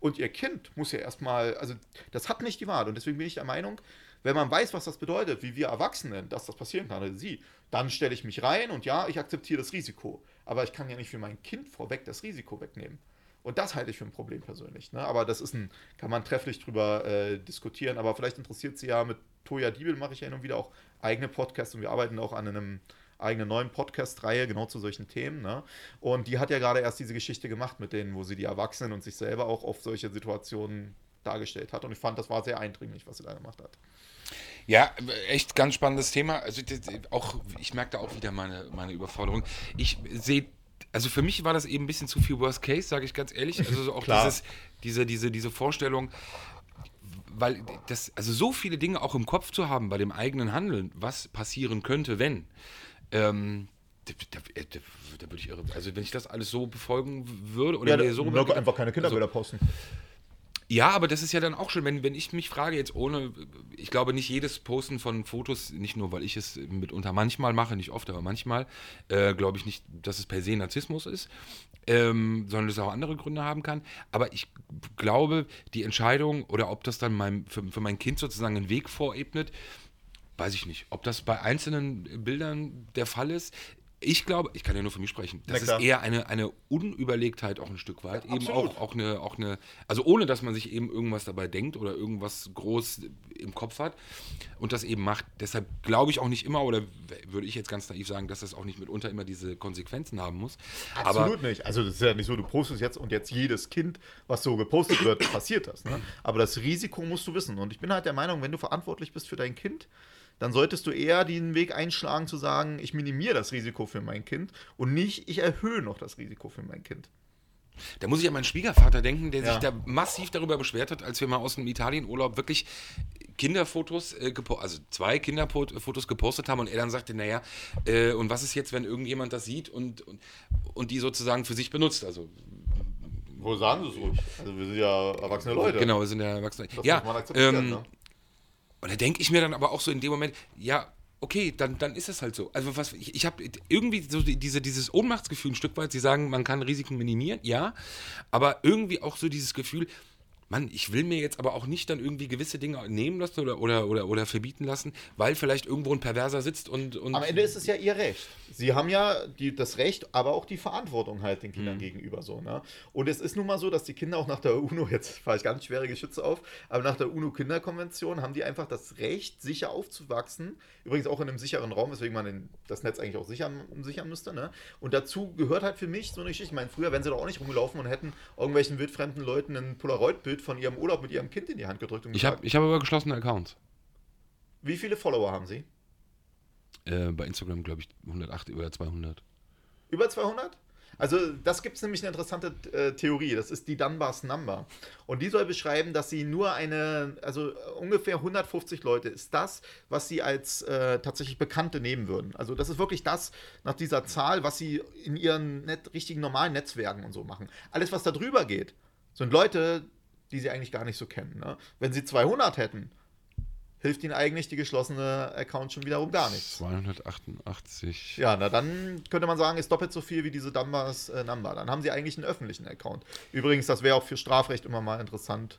Und ihr Kind muss ja erstmal, also das hat nicht die Wahl. Und deswegen bin ich der Meinung, wenn man weiß, was das bedeutet, wie wir Erwachsenen, dass das passieren kann, also sie, dann stelle ich mich rein und ja, ich akzeptiere das Risiko. Aber ich kann ja nicht für mein Kind vorweg das Risiko wegnehmen. Und das halte ich für ein Problem persönlich. Ne? Aber das ist ein, kann man trefflich drüber äh, diskutieren. Aber vielleicht interessiert sie ja mit Toja Diebel, mache ich ja hin und wieder auch eigene Podcasts und wir arbeiten auch an einem eigenen neuen Podcast-Reihe genau zu solchen Themen. Ne? Und die hat ja gerade erst diese Geschichte gemacht mit denen, wo sie die Erwachsenen und sich selber auch auf solche Situationen dargestellt hat. Und ich fand, das war sehr eindringlich, was sie da gemacht hat. Ja, echt ganz spannendes Thema. Also auch, ich merke da auch wieder meine, meine Überforderung. Ich sehe, also für mich war das eben ein bisschen zu viel Worst Case, sage ich ganz ehrlich. Also so auch dieses, diese, diese, diese Vorstellung, weil das, also so viele Dinge auch im Kopf zu haben bei dem eigenen Handeln, was passieren könnte, wenn. Ähm, da, da, da, da würde ich irre. Also wenn ich das alles so befolgen würde oder mir so nur einfach keine Kinderbilder posten. ja, aber das ist ja dann auch schon, wenn, wenn ich mich frage, jetzt ohne, ich glaube nicht jedes Posten von Fotos, nicht nur, weil ich es mitunter manchmal mache, nicht oft, aber manchmal, äh, glaube ich nicht, dass es per se Narzissmus ist, ähm, sondern es auch andere Gründe haben kann. Aber ich glaube, die Entscheidung oder ob das dann meinem, für, für mein Kind sozusagen einen Weg vorebnet, weiß ich nicht. Ob das bei einzelnen Bildern der Fall ist, ich glaube, ich kann ja nur für mich sprechen, das ist eher eine, eine Unüberlegtheit auch ein Stück weit. eben absolut. auch, auch, eine, auch eine, also ohne dass man sich eben irgendwas dabei denkt oder irgendwas groß im Kopf hat und das eben macht. Deshalb glaube ich auch nicht immer, oder würde ich jetzt ganz naiv sagen, dass das auch nicht mitunter immer diese Konsequenzen haben muss. Aber Absolut nicht. Also das ist ja nicht so, du postest jetzt und jetzt jedes Kind, was so gepostet wird, passiert das. Ne? Aber das Risiko musst du wissen. Und ich bin halt der Meinung, wenn du verantwortlich bist für dein Kind, dann solltest du eher den Weg einschlagen zu sagen, ich minimiere das Risiko für mein Kind und nicht, ich erhöhe noch das Risiko für mein Kind. Da muss ich an meinen Schwiegervater denken, der Ja. sich da massiv darüber beschwert hat, als wir mal aus dem Italienurlaub wirklich Kinderfotos, äh, also zwei Kinderfotos gepostet haben und er dann sagte, naja, äh, und was ist jetzt, wenn irgendjemand das sieht und, und, und die sozusagen für sich benutzt? Also Wo sagen sie es ruhig? Also wir sind ja erwachsene Leute. genau, wir sind ja Erwachsene. Das ja, muss man akzeptieren, ähm, ne? Und da denke ich mir dann aber auch so in dem Moment, ja, okay, dann, dann ist es halt so. Also was ich, ich habe irgendwie so die- diese, dieses Ohnmachtsgefühl ein Stück weit. Sie sagen, man kann Risiken minimieren, ja, aber irgendwie auch so dieses Gefühl, Mann, ich will mir jetzt aber auch nicht dann irgendwie gewisse Dinge nehmen lassen oder, oder, oder, oder verbieten lassen, weil vielleicht irgendwo ein Perverser sitzt und. und Am Ende ist es ja ihr Recht. Sie haben ja die, das Recht, aber auch die Verantwortung halt den Mhm. Kindern gegenüber so. Ne? Und es ist nun mal so, dass die Kinder auch nach der UNO, jetzt fahre ich ganz schwere Geschütze auf, aber nach der UNO-Kinderkonvention haben die einfach das Recht, sicher aufzuwachsen. Übrigens auch in einem sicheren Raum, weswegen man den, das Netz eigentlich auch sichern, sichern müsste. Ne? Und dazu gehört halt für mich so eine Geschichte. Ich meine, früher wären sie doch auch nicht rumgelaufen und hätten irgendwelchen wildfremden Leuten ein Polaroid-Bild von ihrem Urlaub mit ihrem Kind in die Hand gedrückt und ich habe ich hab aber geschlossene Accounts. wie viele Follower haben sie? Äh, bei Instagram, glaube ich, 108 oder 200. Über 200? Also, das gibt es nämlich eine interessante äh, Theorie. Das ist die Dunbar's Number. Und die soll beschreiben, dass sie nur eine, also äh, ungefähr 150 Leute ist das, was sie als äh, tatsächlich Bekannte nehmen würden. Also, das ist wirklich das nach dieser Zahl, was sie in ihren net richtigen normalen Netzwerken und so machen. Alles, was da drüber geht, sind Leute, die sie eigentlich gar nicht so kennen. Ne? Wenn sie 200 hätten, hilft ihnen eigentlich die geschlossene Account schon wiederum gar nichts. 288. Ja, na dann könnte man sagen, ist doppelt so viel wie diese Dunbar's äh, Number. Dann haben sie eigentlich einen öffentlichen Account. Übrigens, das wäre auch für Strafrecht immer mal interessant.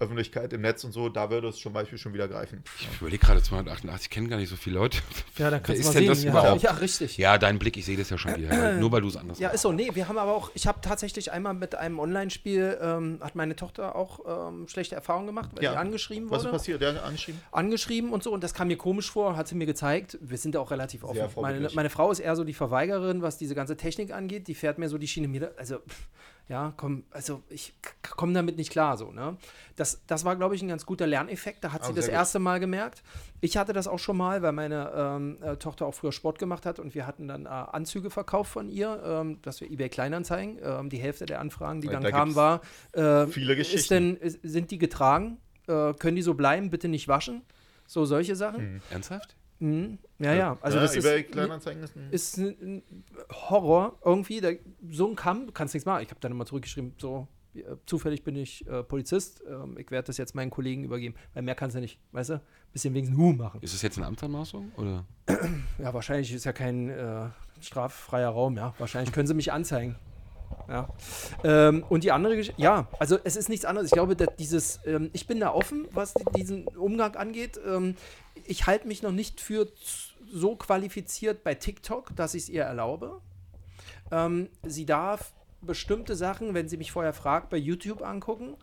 Öffentlichkeit im Netz und so, da würde es zum Beispiel schon wieder greifen. Ich überlege gerade 288, ich kenne gar nicht so viele Leute. Ja, dann Wer kannst ist du mal denn sehen. das ja. überhaupt? ja, richtig. Ja, dein Blick, ich sehe das ja schon wieder. Nur weil du es anders Ja, machst. ist so. Nee, wir haben aber auch, ich habe tatsächlich einmal mit einem Online-Spiel, ähm, hat meine Tochter auch ähm, schlechte Erfahrungen gemacht, weil Ja. die angeschrieben Was ist wurde. passiert? Der angeschrieben? angeschrieben und so und das kam mir komisch vor, hat sie mir gezeigt. Wir sind da auch relativ Sehr offen. Meine, vorbildlich. meine Frau ist eher so die Verweigerin, was diese ganze Technik angeht. Die fährt mir so die Schiene mir, also pff, ja, komm, also ich komme damit nicht klar so, ne? Das, das war, glaube ich, ein ganz guter Lerneffekt. Da hat sie Ah, das gut. erste Mal gemerkt. Ich hatte das auch schon mal, weil meine ähm, äh, Tochter auch früher Sport gemacht hat und wir hatten dann äh, Anzüge verkauft von ihr, ähm, dass wir eBay Kleinanzeigen. Ähm, die Hälfte der Anfragen, die Da- dann da kamen, war, äh, viele ist Geschichten. denn, ist, sind die getragen? Äh, können die so bleiben? Bitte nicht waschen? So solche Sachen. Ernsthaft? Mhm. Ja, ja. Also ja, das eBay ist, Kleinanzeigen ist ein ist ein Horror irgendwie. Da, so ein Kamm, du kannst nichts machen. Ich habe dann immer zurückgeschrieben, so äh, zufällig bin ich äh, Polizist. Ähm, ich werde das jetzt meinen Kollegen übergeben. Weil mehr kannst du nicht, weißt du? Bisschen wenigstens Hu machen. Ist es jetzt eine Amtsanmaßung? Oder? <clears throat> Ja, wahrscheinlich ist ja kein äh, straffreier Raum, ja. Wahrscheinlich können sie mich anzeigen. Ja. Ähm, und die andere Geschichte, ja, also es ist nichts anderes. Ich glaube, dass dieses, ähm, ich bin da offen, was die- diesen Umgang angeht. Ähm, ich halte mich noch nicht für so qualifiziert bei TikTok, dass ich es ihr erlaube. Ähm, sie darf bestimmte Sachen, wenn sie mich vorher fragt, bei YouTube angucken.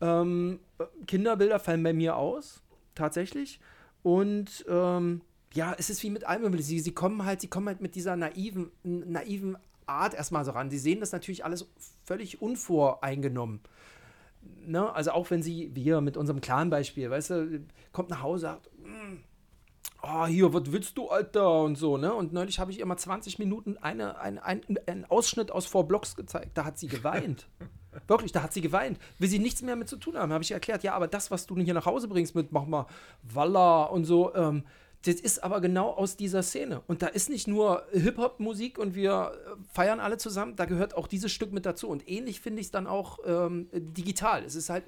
Ähm, Kinderbilder fallen bei mir aus, tatsächlich. Und ähm, ja, es ist wie mit allem. Sie, sie kommen halt, sie kommen halt mit dieser naiven, naiven Art erstmal so ran. Sie sehen das natürlich alles völlig unvoreingenommen. Ne? Also auch wenn sie, hier mit unserem Clan-Beispiel, weißt du, kommt nach Hause, sagt, "Mm, oh, hier, was willst du, Alter? Und so, ne? Und neulich habe ich ihr mal 20 Minuten eine, ein, ein, einen Ausschnitt aus Four Blocks gezeigt. Da hat sie geweint. <laughs> Wirklich, da hat sie geweint. Will sie nichts mehr mit zu tun haben. Habe ich ihr erklärt, ja, aber das, was du hier nach Hause bringst mit, mach mal, Walla und so, ähm, das ist aber genau aus dieser Szene. Und da ist nicht nur Hip-Hop-Musik und wir äh, feiern alle zusammen, da gehört auch dieses Stück mit dazu. Und ähnlich finde ich es dann auch ähm, digital. Es ist halt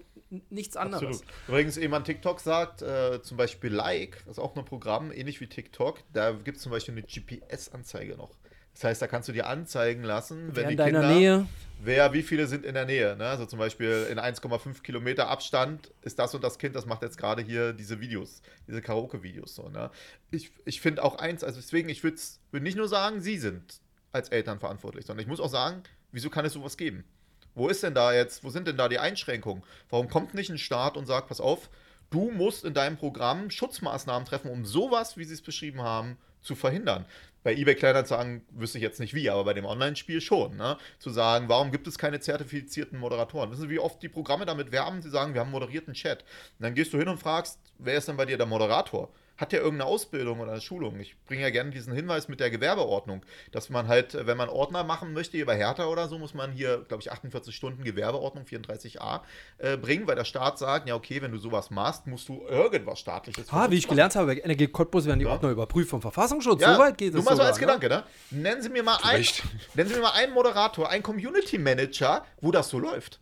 nichts anderes. Absolut. Übrigens, eben an TikTok sagt, äh, zum Beispiel Like, das ist auch ein Programm, ähnlich wie TikTok, da gibt es zum Beispiel eine GPS-Anzeige noch. Das heißt, da kannst du dir anzeigen lassen, wenn Wer die in deiner Kinder, Nähe. wer, wie viele sind in der Nähe. Ne? Also zum Beispiel in 1,5 Kilometer Abstand ist das und das Kind, das macht jetzt gerade hier diese Videos, diese Karaoke-Videos. So, ne? Ich, ich finde auch eins, also deswegen, ich würde würd nicht nur sagen, sie sind als Eltern verantwortlich, sondern ich muss auch sagen, wieso kann es sowas geben? Wo ist denn da jetzt, wo sind denn da die Einschränkungen? Warum kommt nicht ein Staat und sagt, pass auf, du musst in deinem Programm Schutzmaßnahmen treffen, um sowas, wie sie es beschrieben haben, zu verhindern? Bei eBay Kleinanzeigen wüsste ich jetzt nicht wie, aber bei dem Online-Spiel schon. Ne? Zu sagen, warum gibt es keine zertifizierten Moderatoren? Wissen Sie, wie oft die Programme damit werben? Sie sagen, wir haben moderierten Chat. Und dann gehst du hin und fragst, wer ist denn bei dir der Moderator? Hat der irgendeine Ausbildung oder eine Schulung? Ich bringe ja gerne diesen Hinweis mit der Gewerbeordnung, dass man halt, äh, wenn man Ordner machen möchte, hier bei Hertha oder so, muss man hier, glaube ich, 48 Stunden Gewerbeordnung 34a äh, bringen, weil der Staat sagt, ja, okay, wenn du sowas machst, musst du irgendwas staatliches Ah, wie ich machen. gelernt habe, bei Energie Cottbus werden die Ja. Ordner überprüft vom Verfassungsschutz. Ja, so weit geht nur es mal so als ne? Gedanke, ne? Nennen Sie mir mal einen, <laughs> nennen Sie mir mal einen Moderator, einen Community Manager, wo das so läuft.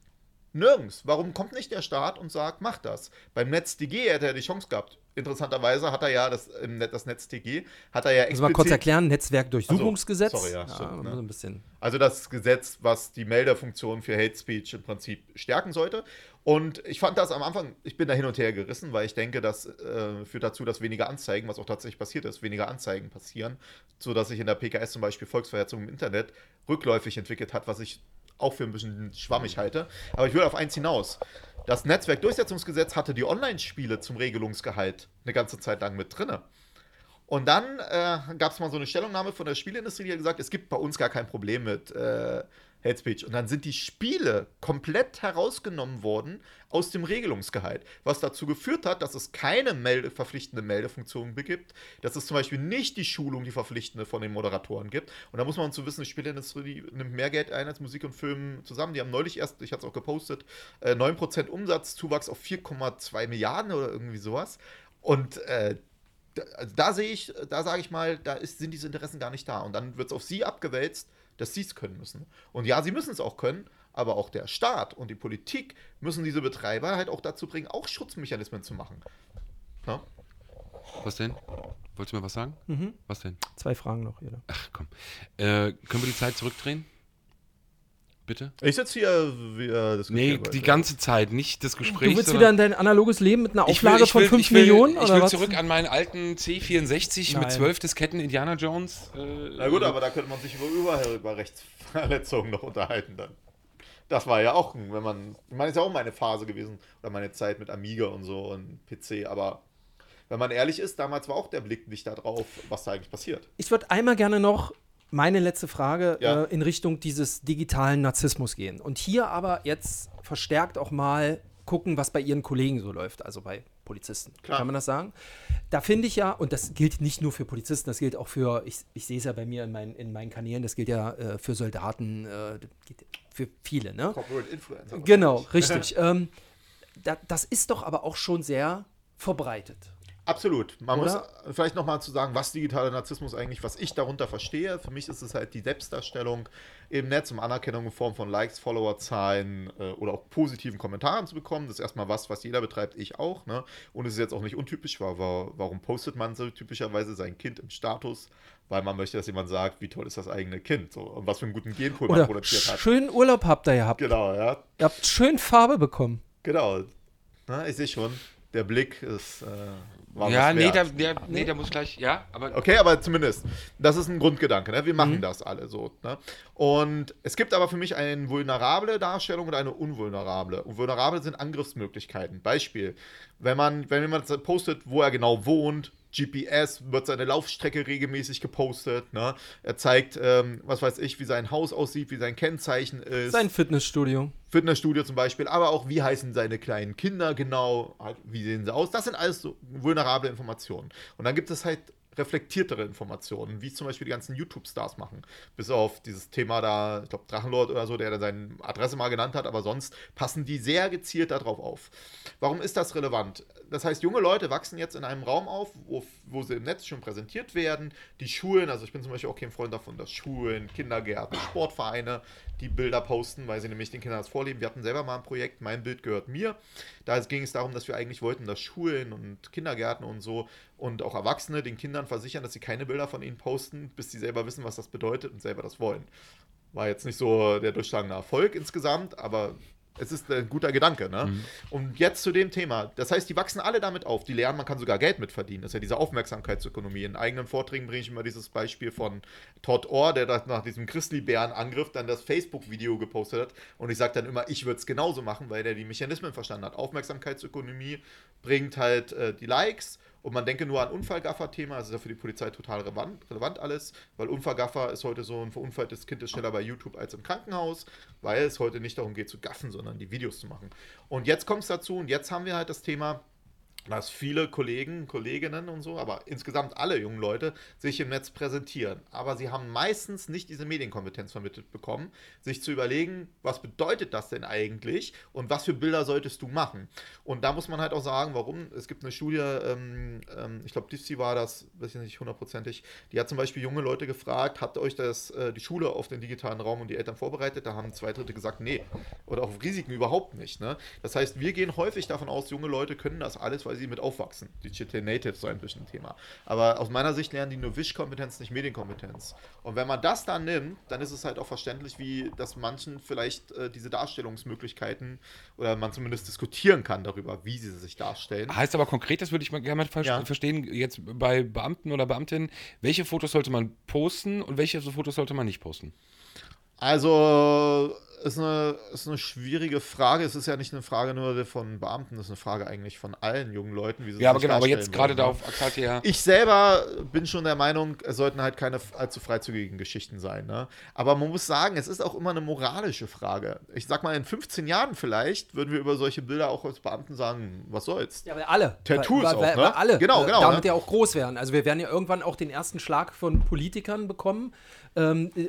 Nirgends. Warum kommt nicht der Staat und sagt, mach das? Beim NetzDG hätte er die Chance gehabt. Interessanterweise hat er ja das, das NetzDG, hat er ja Also mal kurz explizit- erklären, Netzwerkdurchsuchungsgesetz. Ach so, sorry, ja, stimmt, ne? so ein bisschen. Also das Gesetz, was die Meldefunktion für Hate Speech im Prinzip stärken sollte. Und ich fand das am Anfang, ich bin da hin und her gerissen, weil ich denke, das äh, führt dazu, dass weniger Anzeigen, was auch tatsächlich passiert ist, weniger Anzeigen passieren, sodass sich in der PKS zum Beispiel Volksverhetzung im Internet rückläufig entwickelt hat, was ich auch für ein bisschen schwammig halte. Aber ich will auf eins hinaus. Das Netzwerkdurchsetzungsgesetz hatte die Online-Spiele zum Regelungsgehalt eine ganze Zeit lang mit drinne. Und dann äh, gab es mal so eine Stellungnahme von der Spieleindustrie, die hat gesagt, es gibt bei uns gar kein Problem mit äh, Hate Speech. Und dann sind die Spiele komplett herausgenommen worden aus dem Regelungsgehalt, was dazu geführt hat, dass es keine Melde verpflichtende Meldefunktion gibt, dass es zum Beispiel nicht die Schulung, die verpflichtende von den Moderatoren gibt. Und da muss man zu wissen, die Spieleindustrie nimmt mehr Geld ein als Musik und Film zusammen. Die haben neulich erst, ich hatte es auch gepostet, äh, 9% Umsatzzuwachs auf 4,2 Milliarden oder irgendwie sowas. Und äh, da, also da sehe ich, da sage ich mal, da ist, sind diese Interessen gar nicht da. Und dann wird es auf sie abgewälzt, dass sie es können müssen. Und ja, sie müssen es auch können, aber auch der Staat und die Politik müssen diese Betreiber halt auch dazu bringen, auch Schutzmechanismen zu machen. Ja? Was denn? Wolltest du mir was sagen? Mhm. Was denn? Zwei Fragen noch, jeder. Ach komm. Äh, können wir die Zeit zurückdrehen? Bitte? Ich sitze hier, wie äh, das Nee, die ganze Zeit, nicht das Gespräch. Du willst wieder in dein analoges Leben mit einer Ich will- Auflage ich will- von 5 ich will, Millionen? Ich oder will was? zurück an meinen alten C64 Nein. mit 12 Disketten Indiana Jones. Äh, Na gut, aber da könnte man sich über Urheberrechtsverletzungen noch unterhalten dann. Das war ja auch, wenn man, ich meine, ist ja auch meine Phase gewesen, oder meine Zeit mit Amiga und so und PC, aber wenn man ehrlich ist, damals war auch der Blick nicht darauf, was da eigentlich passiert. Ich würde einmal gerne noch meine letzte Frage Ja. äh, in Richtung dieses digitalen Narzissmus gehen. Und hier aber jetzt verstärkt auch mal gucken, was bei ihren Kollegen so läuft, also bei Polizisten. Klar. Kann man das sagen? Da finde ich ja, und das gilt nicht nur für Polizisten, das gilt auch für, ich, ich sehe es ja bei mir in, meinen in meinen Kanälen, das gilt ja äh, für Soldaten, äh, für viele, ne? Corporate Influencer. Genau, richtig. <laughs> ähm, da, das ist doch aber auch schon sehr verbreitet. Absolut. Man Oder? muss vielleicht nochmal zu sagen, was digitaler Narzissmus eigentlich, was ich darunter verstehe. Für mich ist es halt die Selbstdarstellung im Netz, um Anerkennung in Form von Likes, Followerzahlen äh, oder auch positiven Kommentaren zu bekommen. Das ist erstmal was, was jeder betreibt, ich auch. Ne? Und es ist jetzt auch nicht untypisch, weil, wa- warum postet man so typischerweise sein Kind im Status? Weil man möchte, dass jemand sagt, wie toll ist das eigene Kind so, und was für einen guten Genpool man produziert hat. schönen Urlaub habt ihr gehabt. Genau, ja. Ihr habt schön Farbe bekommen. Genau. Na, ich sehe schon, der Blick ist. Äh, war ja, nee da, der, nee, da muss gleich, ja, aber Okay, aber zumindest, das ist ein Grundgedanke. Ne? Wir machen Mhm. das alle so. Ne? Und es gibt aber für mich eine vulnerable Darstellung und eine unvulnerable. Und vulnerable sind Angriffsmöglichkeiten. Beispiel, wenn man, wenn jemand postet, wo er genau wohnt, GPS, wird seine Laufstrecke regelmäßig gepostet. Ne? Er zeigt, ähm, was weiß ich, wie sein Haus aussieht, wie sein Kennzeichen ist. Sein Fitnessstudio. Fitnessstudio zum Beispiel, aber auch wie heißen seine kleinen Kinder genau, halt, wie sehen sie aus. Das sind alles so vulnerable Informationen. Und dann gibt es halt reflektiertere Informationen, wie zum Beispiel die ganzen YouTube-Stars machen. Bis auf dieses Thema da, ich glaube Drachenlord oder so, der da seine Adresse mal genannt hat, aber sonst passen die sehr gezielt darauf auf. Warum ist das relevant? Das heißt, junge Leute wachsen jetzt in einem Raum auf, wo, wo sie im Netz schon präsentiert werden. Die Schulen, also ich bin zum Beispiel auch kein Freund davon, dass Schulen, Kindergärten, Sportvereine die Bilder posten, weil sie nämlich den Kindern das vorleben. Wir hatten selber mal ein Projekt, mein Bild gehört mir. Da ging es darum, dass wir eigentlich wollten, dass Schulen und Kindergärten und so und auch Erwachsene den Kindern versichern, dass sie keine Bilder von ihnen posten, bis sie selber wissen, was das bedeutet und selber das wollen. War jetzt nicht so der durchschlagende Erfolg insgesamt, aber es ist ein guter Gedanke. Ne? Und jetzt zu dem Thema. Das heißt, die wachsen alle damit auf. Die lernen, man kann sogar Geld mit verdienen. Das ist ja diese Aufmerksamkeitsökonomie. In eigenen Vorträgen bringe ich immer dieses Beispiel von Todd Orr, der nach diesem Grizzlybären-Angriff dann das Facebook-Video gepostet hat. Und ich sage dann immer, ich würde es genauso machen, weil der die Mechanismen verstanden hat. Aufmerksamkeitsökonomie bringt halt äh, die Likes. Und man denke nur an Unfallgaffer-Thema, das ist ja für die Polizei total relevant, relevant alles, weil Unfallgaffer ist heute so ein verunfalltes Kind ist schneller bei YouTube als im Krankenhaus, weil es heute nicht darum geht zu gaffen, sondern die Videos zu machen. Und jetzt kommt es dazu und jetzt haben wir halt das Thema, dass viele Kollegen, Kolleginnen und so, aber insgesamt alle jungen Leute sich im Netz präsentieren. Aber sie haben meistens nicht diese Medienkompetenz vermittelt bekommen, sich zu überlegen, was bedeutet das denn eigentlich und was für Bilder solltest du machen. Und da muss man halt auch sagen, warum. Es gibt eine Studie, ähm, ähm, ich glaube, Dipsy war das, weiß ich nicht hundertprozentig, die hat zum Beispiel junge Leute gefragt, habt ihr euch das, äh, die Schule auf den digitalen Raum und die Eltern vorbereitet? Da haben zwei Drittel gesagt, nee. Oder auf Risiken überhaupt nicht. Ne? Das heißt, wir gehen häufig davon aus, junge Leute können das alles, weil sie mit aufwachsen. Digital Native so ein bisschen ein Thema. Aber aus meiner Sicht lernen die nur Wischkompetenz, nicht Medienkompetenz. Und wenn man das dann nimmt, dann ist es halt auch verständlich, wie dass manchen vielleicht äh, diese Darstellungsmöglichkeiten oder man zumindest diskutieren kann darüber, wie sie sich darstellen. Heißt aber konkret, das würde ich mal gerne mal ver Ja. verstehen, jetzt bei Beamten oder Beamtinnen, welche Fotos sollte man posten und welche Fotos sollte man nicht posten? Also, ist eine, ist eine schwierige Frage. Es ist ja nicht eine Frage nur von Beamten, es ist eine Frage eigentlich von allen jungen Leuten, wie sie Ja, aber sich genau, aber jetzt gerade wollen, ne? darauf Axel ja. Ich selber bin schon der Meinung, es sollten halt keine allzu freizügigen Geschichten sein. Ne? Aber man muss sagen, es ist auch immer eine moralische Frage. Ich sag mal, in 15 Jahren vielleicht würden wir über solche Bilder auch als Beamten sagen, was soll's. Ja, weil alle. Tattoos weil, auch, weil, ne? weil alle Genau, äh, genau, damit ne? ja auch groß werden. Also wir werden ja irgendwann auch den ersten Schlag von Politikern bekommen. Ähm, äh,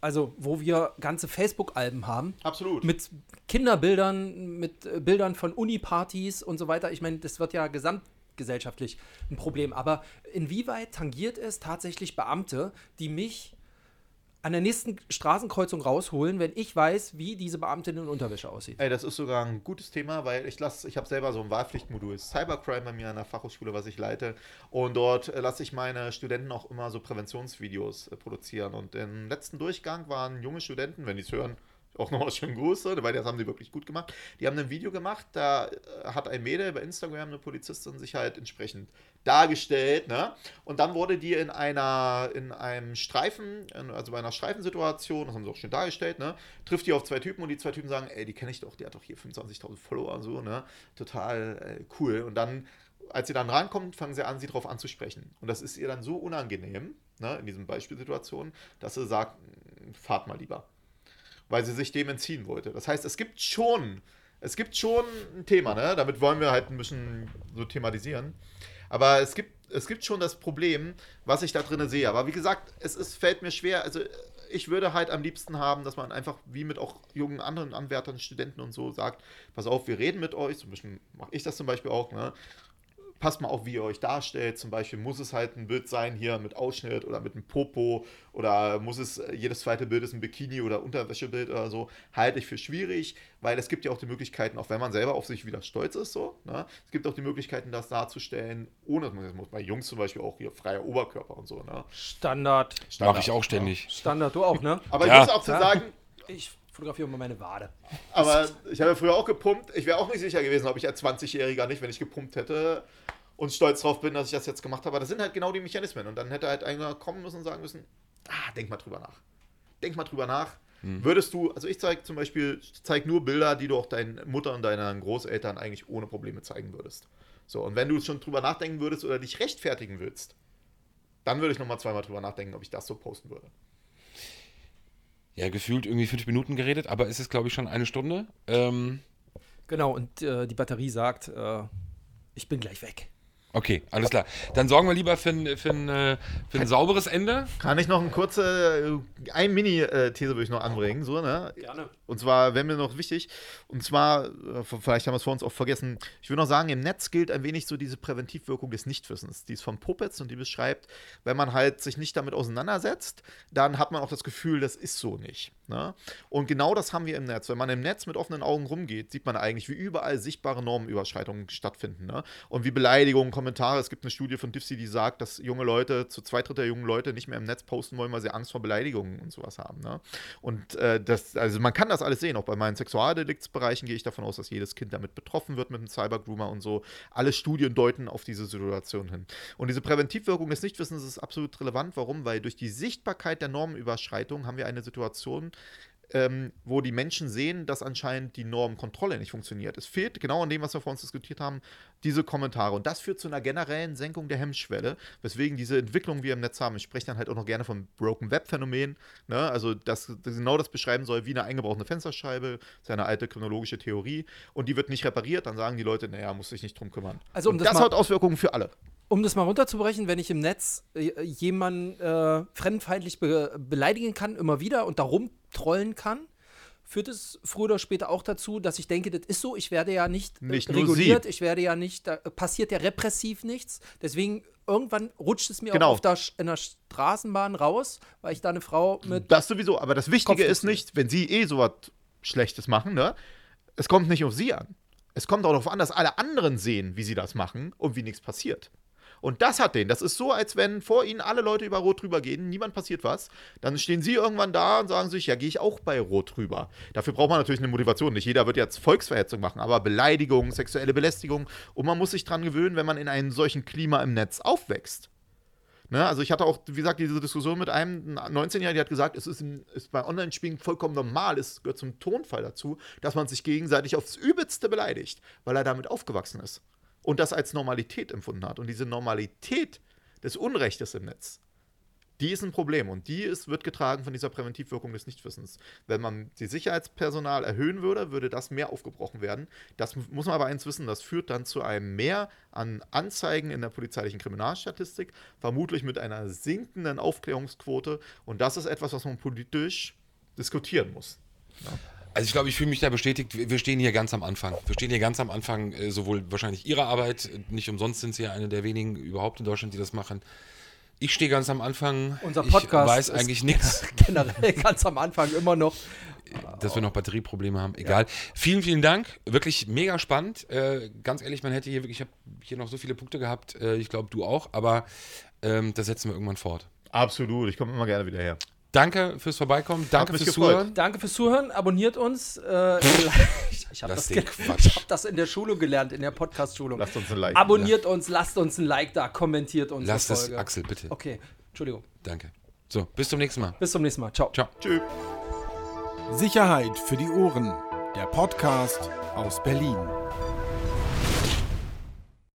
also wo wir ganze Facebook-Alben haben. Absolut. Mit Kinderbildern, mit äh, Bildern von Uni-Partys und so weiter. Ich meine, das wird ja gesamtgesellschaftlich ein Problem. Aber inwieweit tangiert es tatsächlich Beamte, die mich an der nächsten Straßenkreuzung rausholen, wenn ich weiß, wie diese Beamtin in Unterwäsche aussieht? Ey, das ist sogar ein gutes Thema, weil ich lasse, ich habe selber so ein Wahlpflichtmodul Cybercrime bei mir an der Fachhochschule, was ich leite. Und dort äh, lasse ich meine Studenten auch immer so Präventionsvideos äh, produzieren. Und im letzten Durchgang waren junge Studenten, wenn die es hören, auch nochmal schönen Gruß, ne, weil das haben sie wirklich gut gemacht. Die haben ein Video gemacht, da äh, hat ein Mädel bei Instagram, eine Polizistin, sich halt entsprechend dargestellt, ne? Und dann wurde die in einer, in einem Streifen, also bei einer Streifensituation, das haben sie auch schön dargestellt, ne? Trifft die auf zwei Typen und die zwei Typen sagen, ey, die kenne ich doch, die hat doch hier 25.000 Follower und so, ne? Total äh, cool. Und dann, als sie dann rankommt, fangen sie an, sie drauf anzusprechen. Und das ist ihr dann so unangenehm, ne, in diesen Beispielsituationen, dass sie sagt, fahrt mal lieber weil sie sich dem entziehen wollte. Das heißt, es gibt schon, es gibt schon ein Thema, ne? Damit wollen wir halt ein bisschen so thematisieren. Aber es gibt, es gibt schon das Problem, was ich da drin sehe. Aber wie gesagt, es ist, fällt mir schwer. Also ich würde halt am liebsten haben, dass man einfach wie mit auch jungen anderen Anwärtern, Studenten und so sagt, pass auf, wir reden mit euch. So ein bisschen mache ich das zum Beispiel auch, ne? Passt mal auf, wie ihr euch darstellt. Zum Beispiel muss es halt ein Bild sein hier mit Ausschnitt oder mit einem Popo oder muss es, äh, jedes zweite Bild ist ein Bikini oder Unterwäschebild oder so. Halte ich für schwierig, weil es gibt ja auch die Möglichkeiten, auch wenn man selber auf sich wieder stolz ist, so, ne? es gibt auch die Möglichkeiten, das darzustellen, ohne dass man das muss. Bei Jungs zum Beispiel auch hier freier Oberkörper und so. Ne? Standard. Mache ich auch ständig. Standard, du auch, ne? Aber Ja. ich muss auch zu Ja. sagen, Ich fotografiere immer meine Wade. Aber ich habe ja früher auch gepumpt. Ich wäre auch nicht sicher gewesen, ob ich als 20-Jähriger nicht, wenn ich gepumpt hätte und stolz drauf bin, dass ich das jetzt gemacht habe. Aber das sind halt genau die Mechanismen. Und dann hätte halt einer kommen müssen und sagen müssen, ah, denk mal drüber nach. Denk mal drüber nach. Würdest du, also ich zeige zum Beispiel, zeige nur Bilder, die du auch deinen Mutter und deinen Großeltern eigentlich ohne Probleme zeigen würdest. So, und wenn du schon drüber nachdenken würdest oder dich rechtfertigen willst, dann würde ich nochmal zweimal drüber nachdenken, ob ich das so posten würde. Ja, gefühlt irgendwie fünf Minuten geredet, aber es ist, glaube ich, schon eine Stunde. Ähm, Genau, und äh, die Batterie sagt, äh, ich bin gleich weg. Okay, alles klar. Dann sorgen wir lieber für ein, für ein, äh, für ein sauberes Ende. Kann ich noch eine kurze, äh, ein Mini-These würde ich noch anbringen, so, ne? Gerne. Und zwar wäre mir noch wichtig, und zwar, äh, vielleicht haben wir es vor uns auch vergessen, ich würde noch sagen, im Netz gilt ein wenig so diese Präventivwirkung des Nichtwissens. Die ist von Popetz und die beschreibt, wenn man halt sich nicht damit auseinandersetzt, dann hat man auch das Gefühl, das ist so nicht. Ne? Und genau das haben wir im Netz. Wenn man im Netz mit offenen Augen rumgeht, sieht man eigentlich, wie überall sichtbare Normenüberschreitungen stattfinden. Ne? Und wie Beleidigungen, Kommentare. Es gibt eine Studie von Diffsy, die sagt, dass junge Leute, zu zwei Drittel der jungen Leute nicht mehr im Netz posten wollen, weil sie Angst vor Beleidigungen und sowas haben. Ne? Und äh, das, also man kann das alles sehen. Auch bei meinen Sexualdeliktsbereichen gehe ich davon aus, dass jedes Kind damit betroffen wird mit einem Cybergroomer und so. Alle Studien deuten auf diese Situation hin. Und diese Präventivwirkung des Nichtwissens ist absolut relevant. Warum? Weil durch die Sichtbarkeit der Normenüberschreitung haben wir eine Situation, ähm, wo die Menschen sehen, dass anscheinend die Normkontrolle nicht funktioniert. Es fehlt genau an dem, was wir vor uns diskutiert haben, diese Kommentare. Und das führt zu einer generellen Senkung der Hemmschwelle, weswegen diese Entwicklung, die wir im Netz haben, ich spreche dann halt auch noch gerne vom Broken Web-Phänomen, ne? also das, das genau das beschreiben soll, wie eine eingebrochene Fensterscheibe, das ist ja eine alte kriminologische Theorie, und die wird nicht repariert, dann sagen die Leute, naja, muss sich nicht drum kümmern. Also um und das das, hat Auswirkungen für alle. Um das mal runterzubrechen, wenn ich im Netz äh, jemanden äh, fremdenfeindlich be beleidigen kann, immer wieder und darum trollen kann, führt es früher oder später auch dazu, dass ich denke, das ist so, ich werde ja nicht, äh, Nicht reguliert, ich werde ja nicht, da passiert ja repressiv nichts. Deswegen irgendwann rutscht es mir Genau. auch auf der, in der Straßenbahn raus, weil ich da eine Frau mit. Das sowieso, aber das Wichtige ist nicht, wenn sie eh sowas Schlechtes machen, ne? Es kommt nicht auf sie an. Es kommt auch darauf an, dass alle anderen sehen, wie sie das machen und wie nichts passiert. Und das hat den. Das ist so, als wenn vor ihnen alle Leute über Rot drüber gehen, niemand passiert was. Dann stehen sie irgendwann da und sagen sich, ja, gehe ich auch bei Rot drüber. Dafür braucht man natürlich eine Motivation. Nicht jeder wird jetzt Volksverhetzung machen, aber Beleidigung, sexuelle Belästigung. Und man muss sich dran gewöhnen, wenn man in einem solchen Klima im Netz aufwächst. Ne, also ich hatte auch, wie gesagt, diese Diskussion mit einem 19-Jährigen, der hat gesagt, es ist, ist bei Online-Spielen vollkommen normal, es gehört zum Tonfall dazu, dass man sich gegenseitig aufs Übelste beleidigt, weil er damit aufgewachsen ist und das als Normalität empfunden hat. Und diese Normalität des Unrechtes im Netz, die ist ein Problem und die ist, wird getragen von dieser Präventivwirkung des Nichtwissens. Wenn man die Sicherheitspersonal erhöhen würde, würde das mehr aufgebrochen werden. Das mu- muss man aber eins wissen, das führt dann zu einem Mehr an Anzeigen in der polizeilichen Kriminalstatistik, vermutlich mit einer sinkenden Aufklärungsquote und das ist etwas, was man politisch diskutieren muss. Also ich glaube, ich fühle mich da bestätigt. Wir stehen hier ganz am Anfang. Wir stehen hier ganz am Anfang, äh, sowohl wahrscheinlich Ihrer Arbeit, äh, nicht umsonst sind Sie ja eine der wenigen überhaupt in Deutschland, die das machen. Ich stehe ganz am Anfang. Unser ich Podcast weiß ist- eigentlich nichts, <laughs> generell ganz am Anfang immer noch. dass wir noch Batterieprobleme haben. Egal. Vielen, vielen Dank. Wirklich mega spannend. Äh, ganz ehrlich, man hätte hier wirklich, ich habe hier noch so viele Punkte gehabt. Äh, ich glaube, du auch. Aber ähm, das setzen wir irgendwann fort. Absolut, ich komme immer gerne wieder her. Danke fürs Vorbeikommen. Danke fürs gefreut. Zuhören. Danke fürs Zuhören, abonniert uns. Äh, <laughs> ich ich habe das, ge- ich hab das in der Schulung gelernt, in der Podcast-Schulung. Lasst uns ein Like. Abonniert uns, lasst uns ein Like da, kommentiert unsere Lass das, Folge. Axel, bitte. Okay, Entschuldigung. Danke. So, bis zum nächsten Mal. Bis zum nächsten Mal. Ciao. Ciao. Tschüss. Sicherheit für die Ohren. Der Podcast aus Berlin.